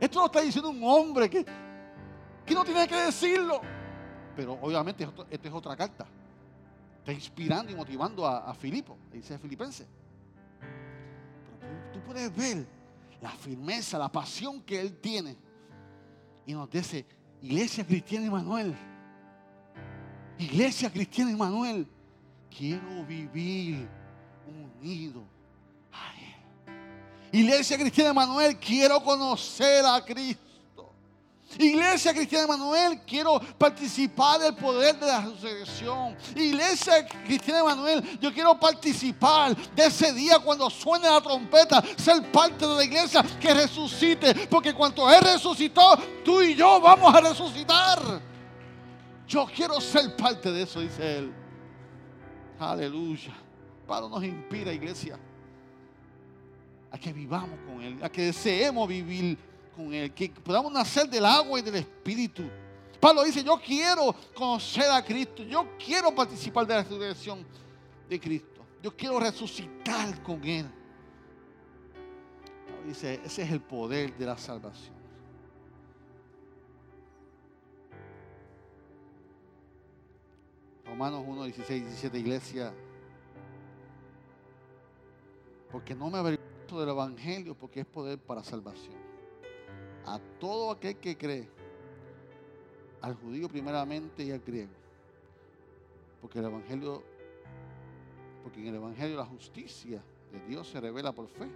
Speaker 2: Esto lo está diciendo un hombre que, que no tiene que decirlo. Pero obviamente esta es otra carta inspirando y motivando a, Filipo, dice Filipense. Pero tú, puedes ver la firmeza, la pasión que él tiene. Y nos dice, Iglesia Cristiana Emanuel, Iglesia Cristiana Emanuel, quiero vivir unido a Él. Iglesia Cristiana Emanuel, quiero conocer a Cristo. Iglesia Cristiana Emanuel, quiero participar del poder de la resurrección. Iglesia Cristiana Emanuel, yo quiero participar de ese día cuando suene la trompeta, ser parte de la iglesia que resucite. Porque cuando Él resucitó, tú y yo vamos a resucitar. Yo quiero ser parte de eso, dice Él. Aleluya. Pablo nos inspira, iglesia, a que vivamos con Él, a que deseemos vivir Él, que podamos nacer del agua y del Espíritu. Pablo dice, yo quiero conocer a Cristo, yo quiero participar de la resurrección de Cristo, yo quiero resucitar con Él. Pablo dice, ese es el poder de la salvación. Romanos 1, 16, 17, iglesia. Porque no me avergüenzo del Evangelio, porque es poder para salvación a todo aquel que cree, al judío primeramente y al griego. Porque el Evangelio, porque en el Evangelio la justicia de Dios se revela por fe.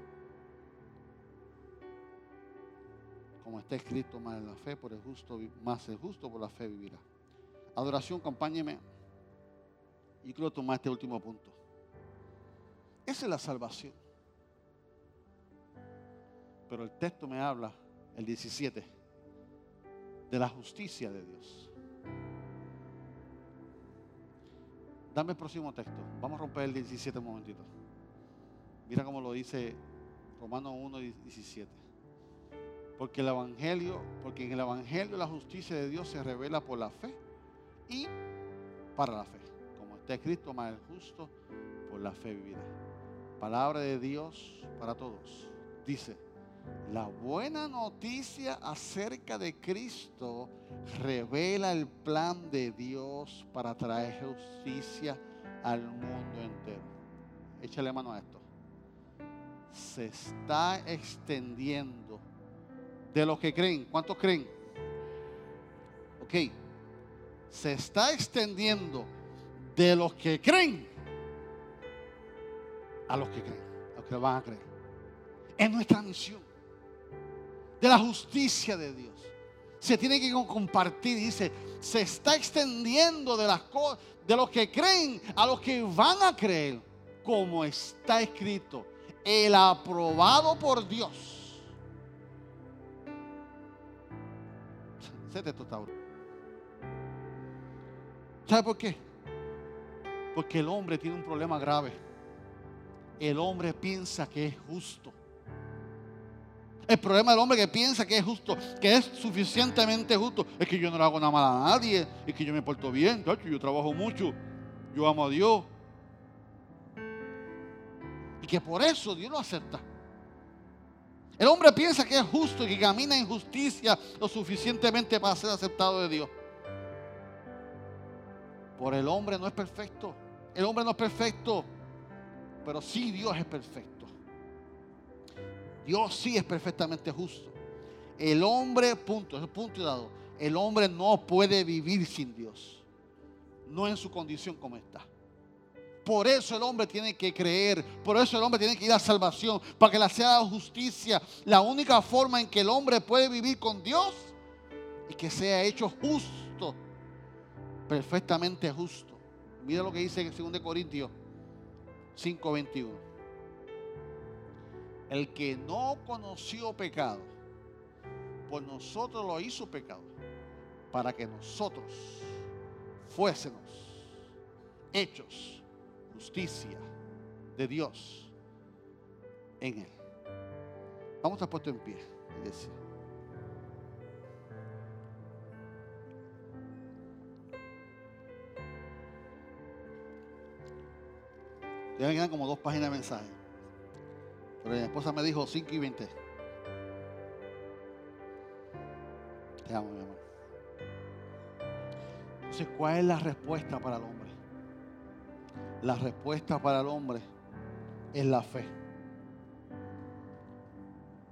Speaker 2: Como está escrito, más en la fe por el justo, más el justo por la fe vivirá. Adoración, acompáñeme. Y quiero tomar este último punto. Esa es la salvación. Pero el texto me habla el 17, de la justicia de Dios. Dame el próximo texto. Vamos a romper el 17 un momentito. Mira cómo lo dice Romanos 1, 17. Porque el evangelio, porque en el evangelio la justicia de Dios se revela por la fe y para la fe. Como está escrito, más el justo por la fe vivirá. Palabra de Dios para todos. Dice, la buena noticia acerca de Cristo revela el plan de Dios para traer justicia al mundo entero. Échale mano a esto. Se está extendiendo de los que creen. ¿Cuántos creen? Ok. Se está extendiendo de los que creen a los que creen, a los que van a creer. Es nuestra misión de la justicia de Dios. Se tiene que compartir, dice, se está extendiendo de las de los que creen a los que van a creer, como está escrito, el aprobado por Dios. ¿Sabe por qué? Porque el hombre tiene un problema grave. El hombre piensa que es justo. El problema del hombre que piensa que es justo, que es suficientemente justo, es que yo no le hago nada mal a nadie, es que yo me porto bien, yo trabajo mucho, yo amo a Dios. Y que por eso Dios lo acepta. El hombre piensa que es justo y que camina en justicia lo suficientemente para ser aceptado de Dios. Por el hombre no es perfecto. El hombre no es perfecto, pero sí Dios es perfecto. Dios sí es perfectamente justo. El hombre, punto, es punto y dado. El hombre no puede vivir sin Dios. No en su condición como está. Por eso el hombre tiene que creer, por eso el hombre tiene que ir a salvación, para que la sea justicia. La única forma en que el hombre puede vivir con Dios es que sea hecho justo, perfectamente justo. Mira lo que dice en 2 Corintios 5:21 el que no conoció pecado, por nosotros lo hizo pecado, para que nosotros fuésemos hechos justicia de Dios en él. Vamos a puesto en pie, iglesia. Ya me quedan como dos páginas de mensaje. Pero mi esposa me dijo 5 y 20. Te amo, mi amor. Entonces, ¿cuál es la respuesta para el hombre? La respuesta para el hombre es la fe.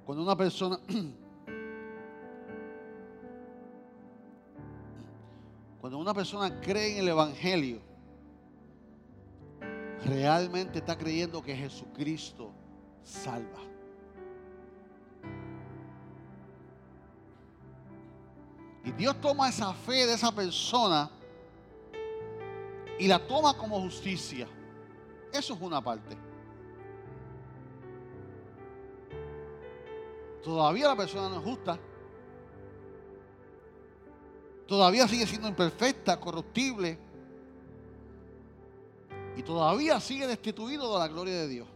Speaker 2: Cuando una persona cuando una persona cree en el evangelio, realmente está creyendo que Jesucristo salva. Y Dios toma esa fe de esa persona y la toma como justicia. Eso es una parte. Todavía la persona no es justa. Todavía sigue siendo imperfecta, corruptible. Y todavía sigue destituido de la gloria de Dios.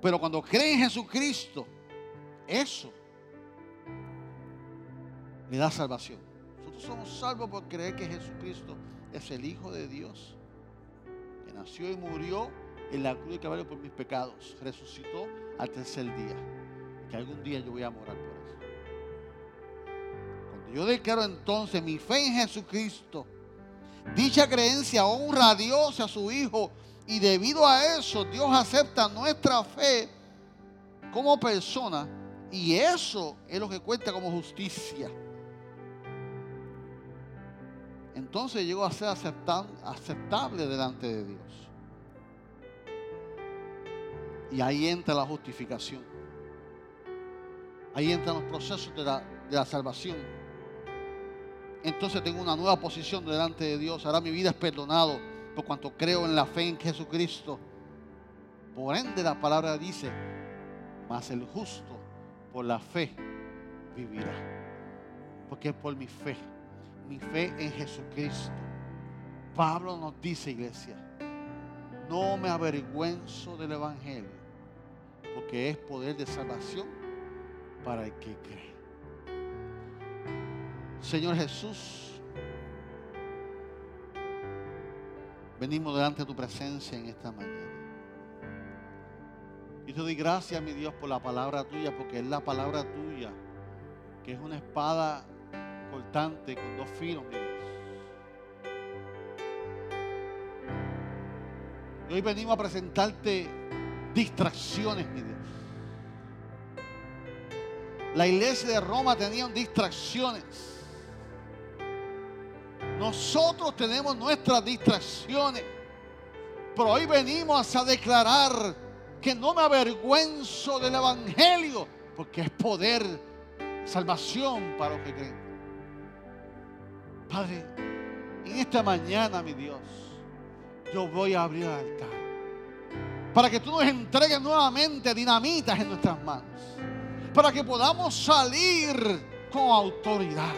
Speaker 2: Pero cuando cree en Jesucristo, eso le da salvación. Nosotros somos salvos por creer que Jesucristo es el Hijo de Dios, que nació y murió en la cruz de caballo por mis pecados, resucitó al tercer día, que algún día yo voy a morar por eso. Cuando yo declaro entonces mi fe en Jesucristo, dicha creencia honra a Dios y a su Hijo y debido a eso, Dios acepta nuestra fe como persona. Y eso es lo que cuenta como justicia. Entonces llegó a ser aceptable delante de Dios. Y ahí entra la justificación. Ahí entran los procesos de la, de la salvación. Entonces tengo una nueva posición delante de Dios. Ahora mi vida es perdonado por cuanto creo en la fe en Jesucristo. Por ende la palabra dice, mas el justo por la fe vivirá. Porque es por mi fe, mi fe en Jesucristo. Pablo nos dice, iglesia, no me avergüenzo del Evangelio, porque es poder de salvación para el que cree. Señor Jesús, venimos delante de tu presencia en esta mañana. Y te doy gracias, mi Dios, por la palabra tuya, porque es la palabra tuya, que es una espada cortante con dos filos, mi Dios. Y hoy venimos a presentarte distracciones, mi Dios. La iglesia de Roma tenía distracciones. Nosotros tenemos nuestras distracciones. Pero hoy venimos a declarar que no me avergüenzo del Evangelio, porque es poder, salvación para los que creen. Padre, en esta mañana, mi Dios, yo voy a abrir el altar. Para que tú nos entregues nuevamente dinamitas en nuestras manos. Para que podamos salir con autoridad.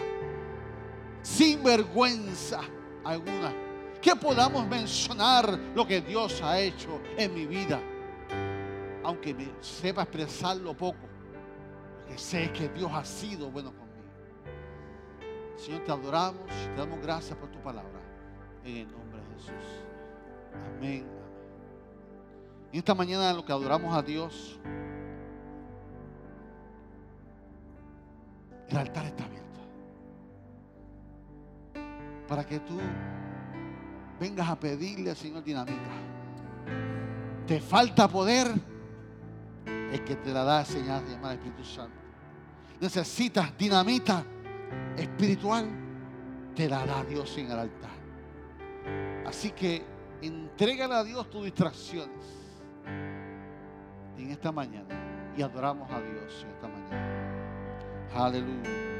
Speaker 2: Sin vergüenza alguna. Que podamos mencionar lo que Dios ha hecho en mi vida. Aunque me sepa expresarlo poco. Porque sé que Dios ha sido bueno conmigo. Señor, te adoramos te damos gracias por tu palabra. En el nombre de Jesús. Amén. Y esta mañana en lo que adoramos a Dios, el altar está abierto. Para que tú vengas a pedirle al Señor dinamita. Te falta poder, el que te la da señal llamada Espíritu Santo. Necesitas dinamita espiritual, te la da Dios en el altar. Así que Entrégale a Dios tus distracciones en esta mañana. Y adoramos a Dios en esta mañana. Aleluya.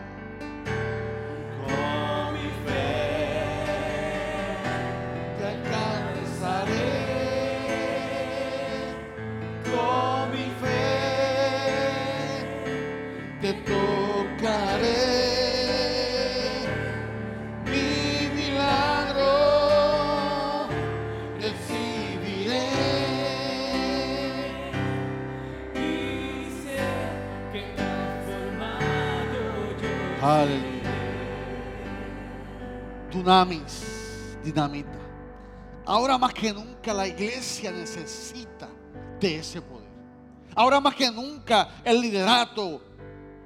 Speaker 2: dinamita. Ahora más que nunca la iglesia necesita de ese poder. Ahora más que nunca el liderato,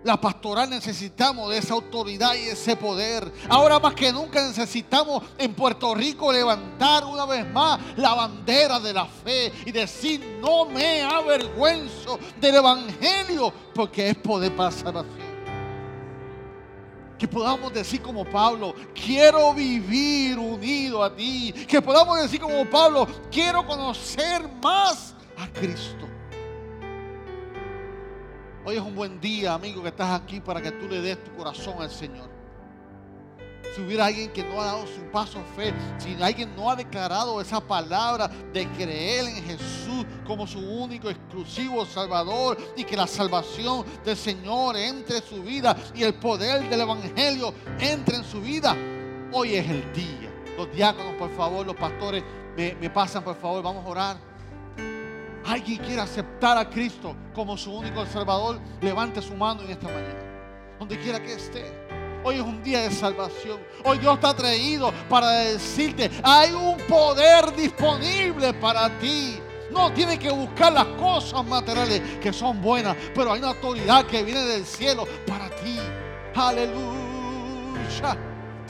Speaker 2: la pastoral necesitamos de esa autoridad y ese poder. Ahora más que nunca necesitamos en Puerto Rico levantar una vez más la bandera de la fe y decir, no me avergüenzo del Evangelio porque es poder para salvación. Que podamos decir como Pablo, quiero vivir unido a ti. Que podamos decir como Pablo, quiero conocer más a Cristo. Hoy es un buen día, amigo, que estás aquí para que tú le des tu corazón al Señor si hubiera alguien que no ha dado su paso fe, si alguien no ha declarado esa palabra de creer en Jesús como su único, exclusivo Salvador y que la salvación del Señor entre en su vida y el poder del Evangelio entre en su vida, hoy es el día. Los diáconos, por favor, los pastores, me pasan, por favor, vamos a orar. Alguien quiere aceptar a Cristo como su único Salvador, levante su mano en esta mañana. Donde quiera que esté.
Speaker 3: Hoy es un día de salvación. Hoy Dios te ha traído para decirte, hay un poder disponible para ti. No tienes que buscar las cosas materiales que son buenas, pero hay una autoridad que viene del cielo para ti. Aleluya.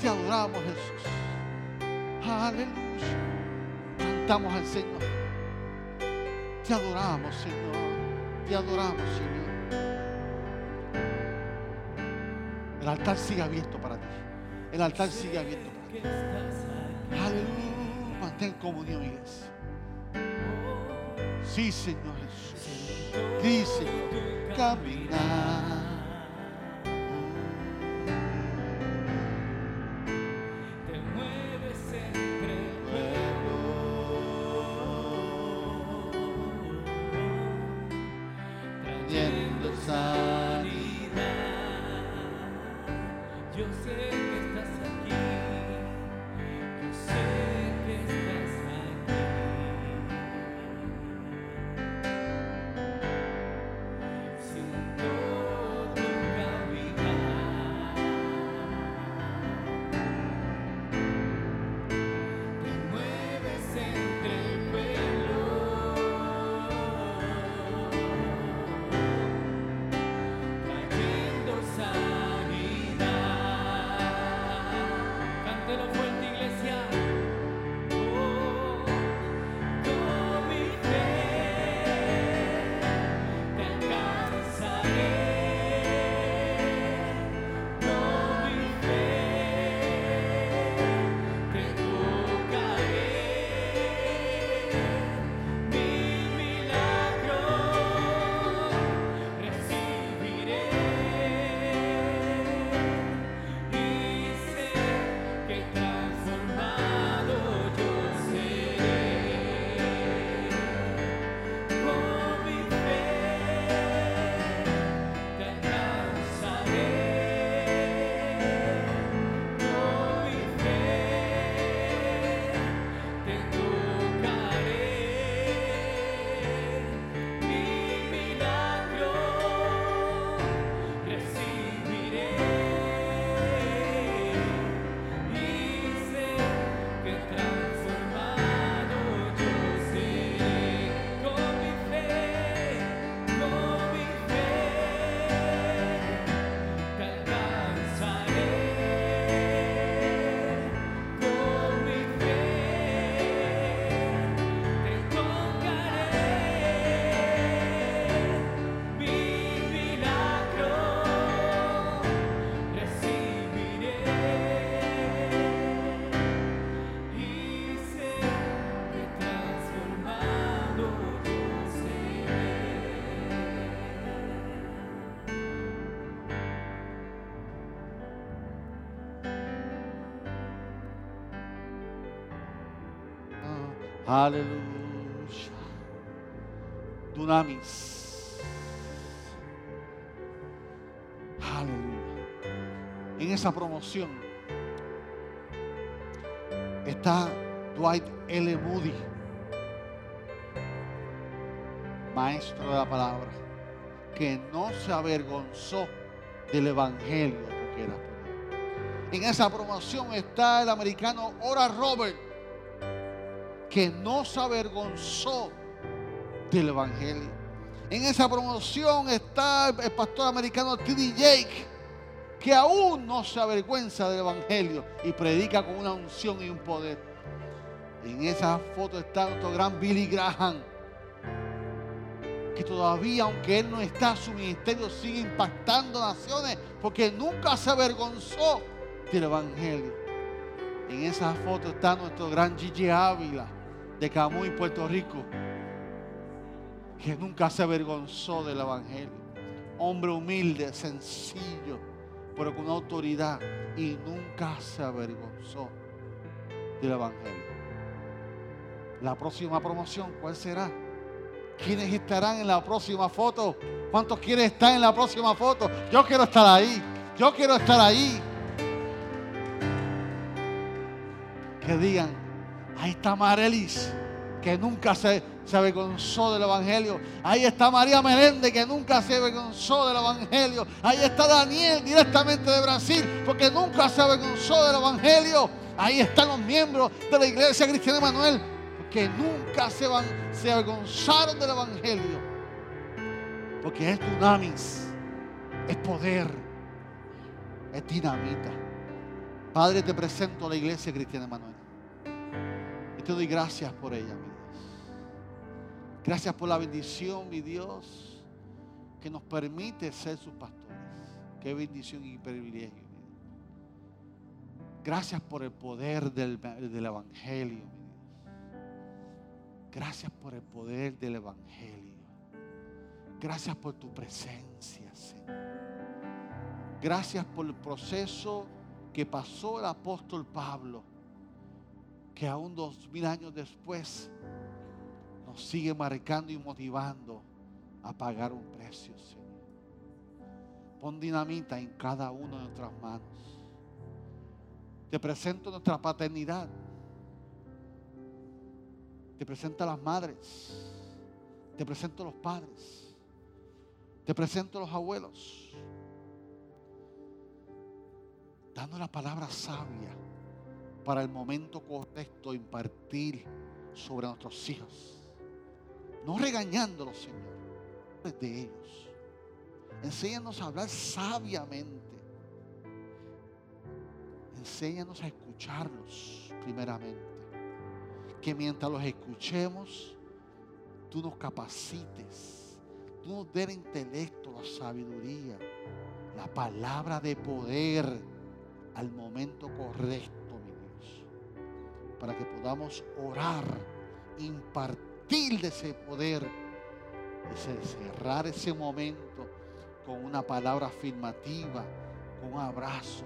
Speaker 3: Te adoramos, Jesús. Aleluya. Cantamos al Señor. Te adoramos, Señor. Te adoramos, Señor. El altar sigue abierto para ti. El altar sigue abierto para ti. Aleluya. Mantén comunión, iglesia. Sí, Señor Jesús. Sí, Señor. Caminar. Aleluya. Dunamis. Aleluya. En esa promoción está Dwight L. Moody, maestro de la palabra, que no se avergonzó del evangelio porque era. En esa promoción está el americano Ora Robert que no se avergonzó del Evangelio. En esa promoción está el pastor americano T.D. Jake, que aún no se avergüenza del Evangelio y predica con una unción y un poder. En esa foto está nuestro gran Billy Graham, que todavía, aunque él no está, su ministerio sigue impactando naciones, porque nunca se avergonzó del Evangelio. En esa foto está nuestro gran Gigi Ávila de Camuy, Puerto Rico, que nunca se avergonzó del Evangelio. Hombre humilde, sencillo, pero con autoridad y nunca se avergonzó del Evangelio. La próxima promoción, ¿cuál será? ¿Quiénes estarán en la próxima foto? ¿Cuántos quieren estar en la próxima foto? Yo quiero estar ahí. Yo quiero estar ahí. Que digan, ahí está Marelis, que nunca se
Speaker 2: se avergonzó del Evangelio. Ahí está María Meléndez, que nunca se avergonzó del Evangelio. Ahí está Daniel, directamente de Brasil, porque nunca se avergonzó del Evangelio. Ahí están los miembros de la iglesia cristiana Emanuel, que nunca se, van, se avergonzaron del Evangelio. Porque es dunamis, es poder, es dinamita. Padre, te presento a la iglesia cristiana Emanuel. Te doy gracias por ella, mi Dios. Gracias por la bendición, mi Dios, que nos permite ser sus pastores. Qué bendición y privilegio. mi Dios. Gracias por el poder del, del Evangelio, mi Dios. Gracias por el poder del Evangelio. Gracias por tu presencia, Señor. Gracias por el proceso que pasó el apóstol Pablo, que aún dos mil años después nos sigue marcando y motivando a pagar un precio, Señor. Pon dinamita en cada una de nuestras manos. Te presento nuestra paternidad. Te presento a las madres. Te presento a los padres. Te presento a los abuelos. Dando la palabra sabia para el momento correcto impartir sobre nuestros hijos. No regañándolos, Señor, de ellos. Enséñanos a hablar sabiamente. Enséñanos a escucharlos primeramente. Que mientras los escuchemos, tú nos capacites. Tú nos des el intelecto, la sabiduría, la palabra de poder al momento correcto. Para que podamos orar, impartir de ese poder, cerrar ese momento con una palabra afirmativa, con un abrazo.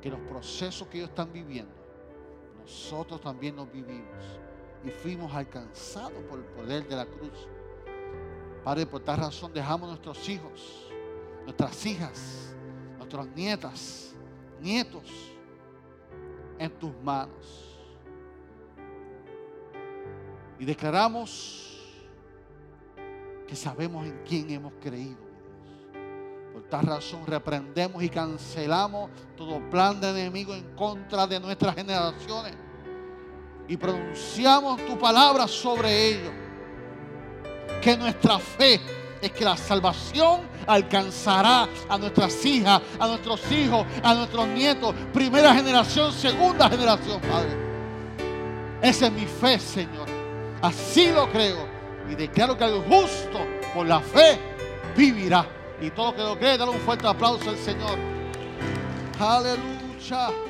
Speaker 2: Que los procesos que ellos están viviendo, nosotros también los vivimos y fuimos alcanzados por el poder de la cruz. Padre, por tal razón dejamos nuestros hijos, nuestras hijas, nuestras nietas, nietos en tus manos. Y declaramos que sabemos en quién hemos creído. Por tal razón reprendemos y cancelamos todo plan de enemigo en contra de nuestras generaciones. Y pronunciamos tu palabra sobre ellos. Que nuestra fe es que la salvación alcanzará a nuestras hijas, a nuestros hijos, a nuestros nietos, primera generación, segunda generación, Padre. Esa es mi fe, Señor. Así lo creo. Y declaro que el justo por la fe vivirá. Y todo lo que lo cree, dale un fuerte aplauso al Señor. Aleluya.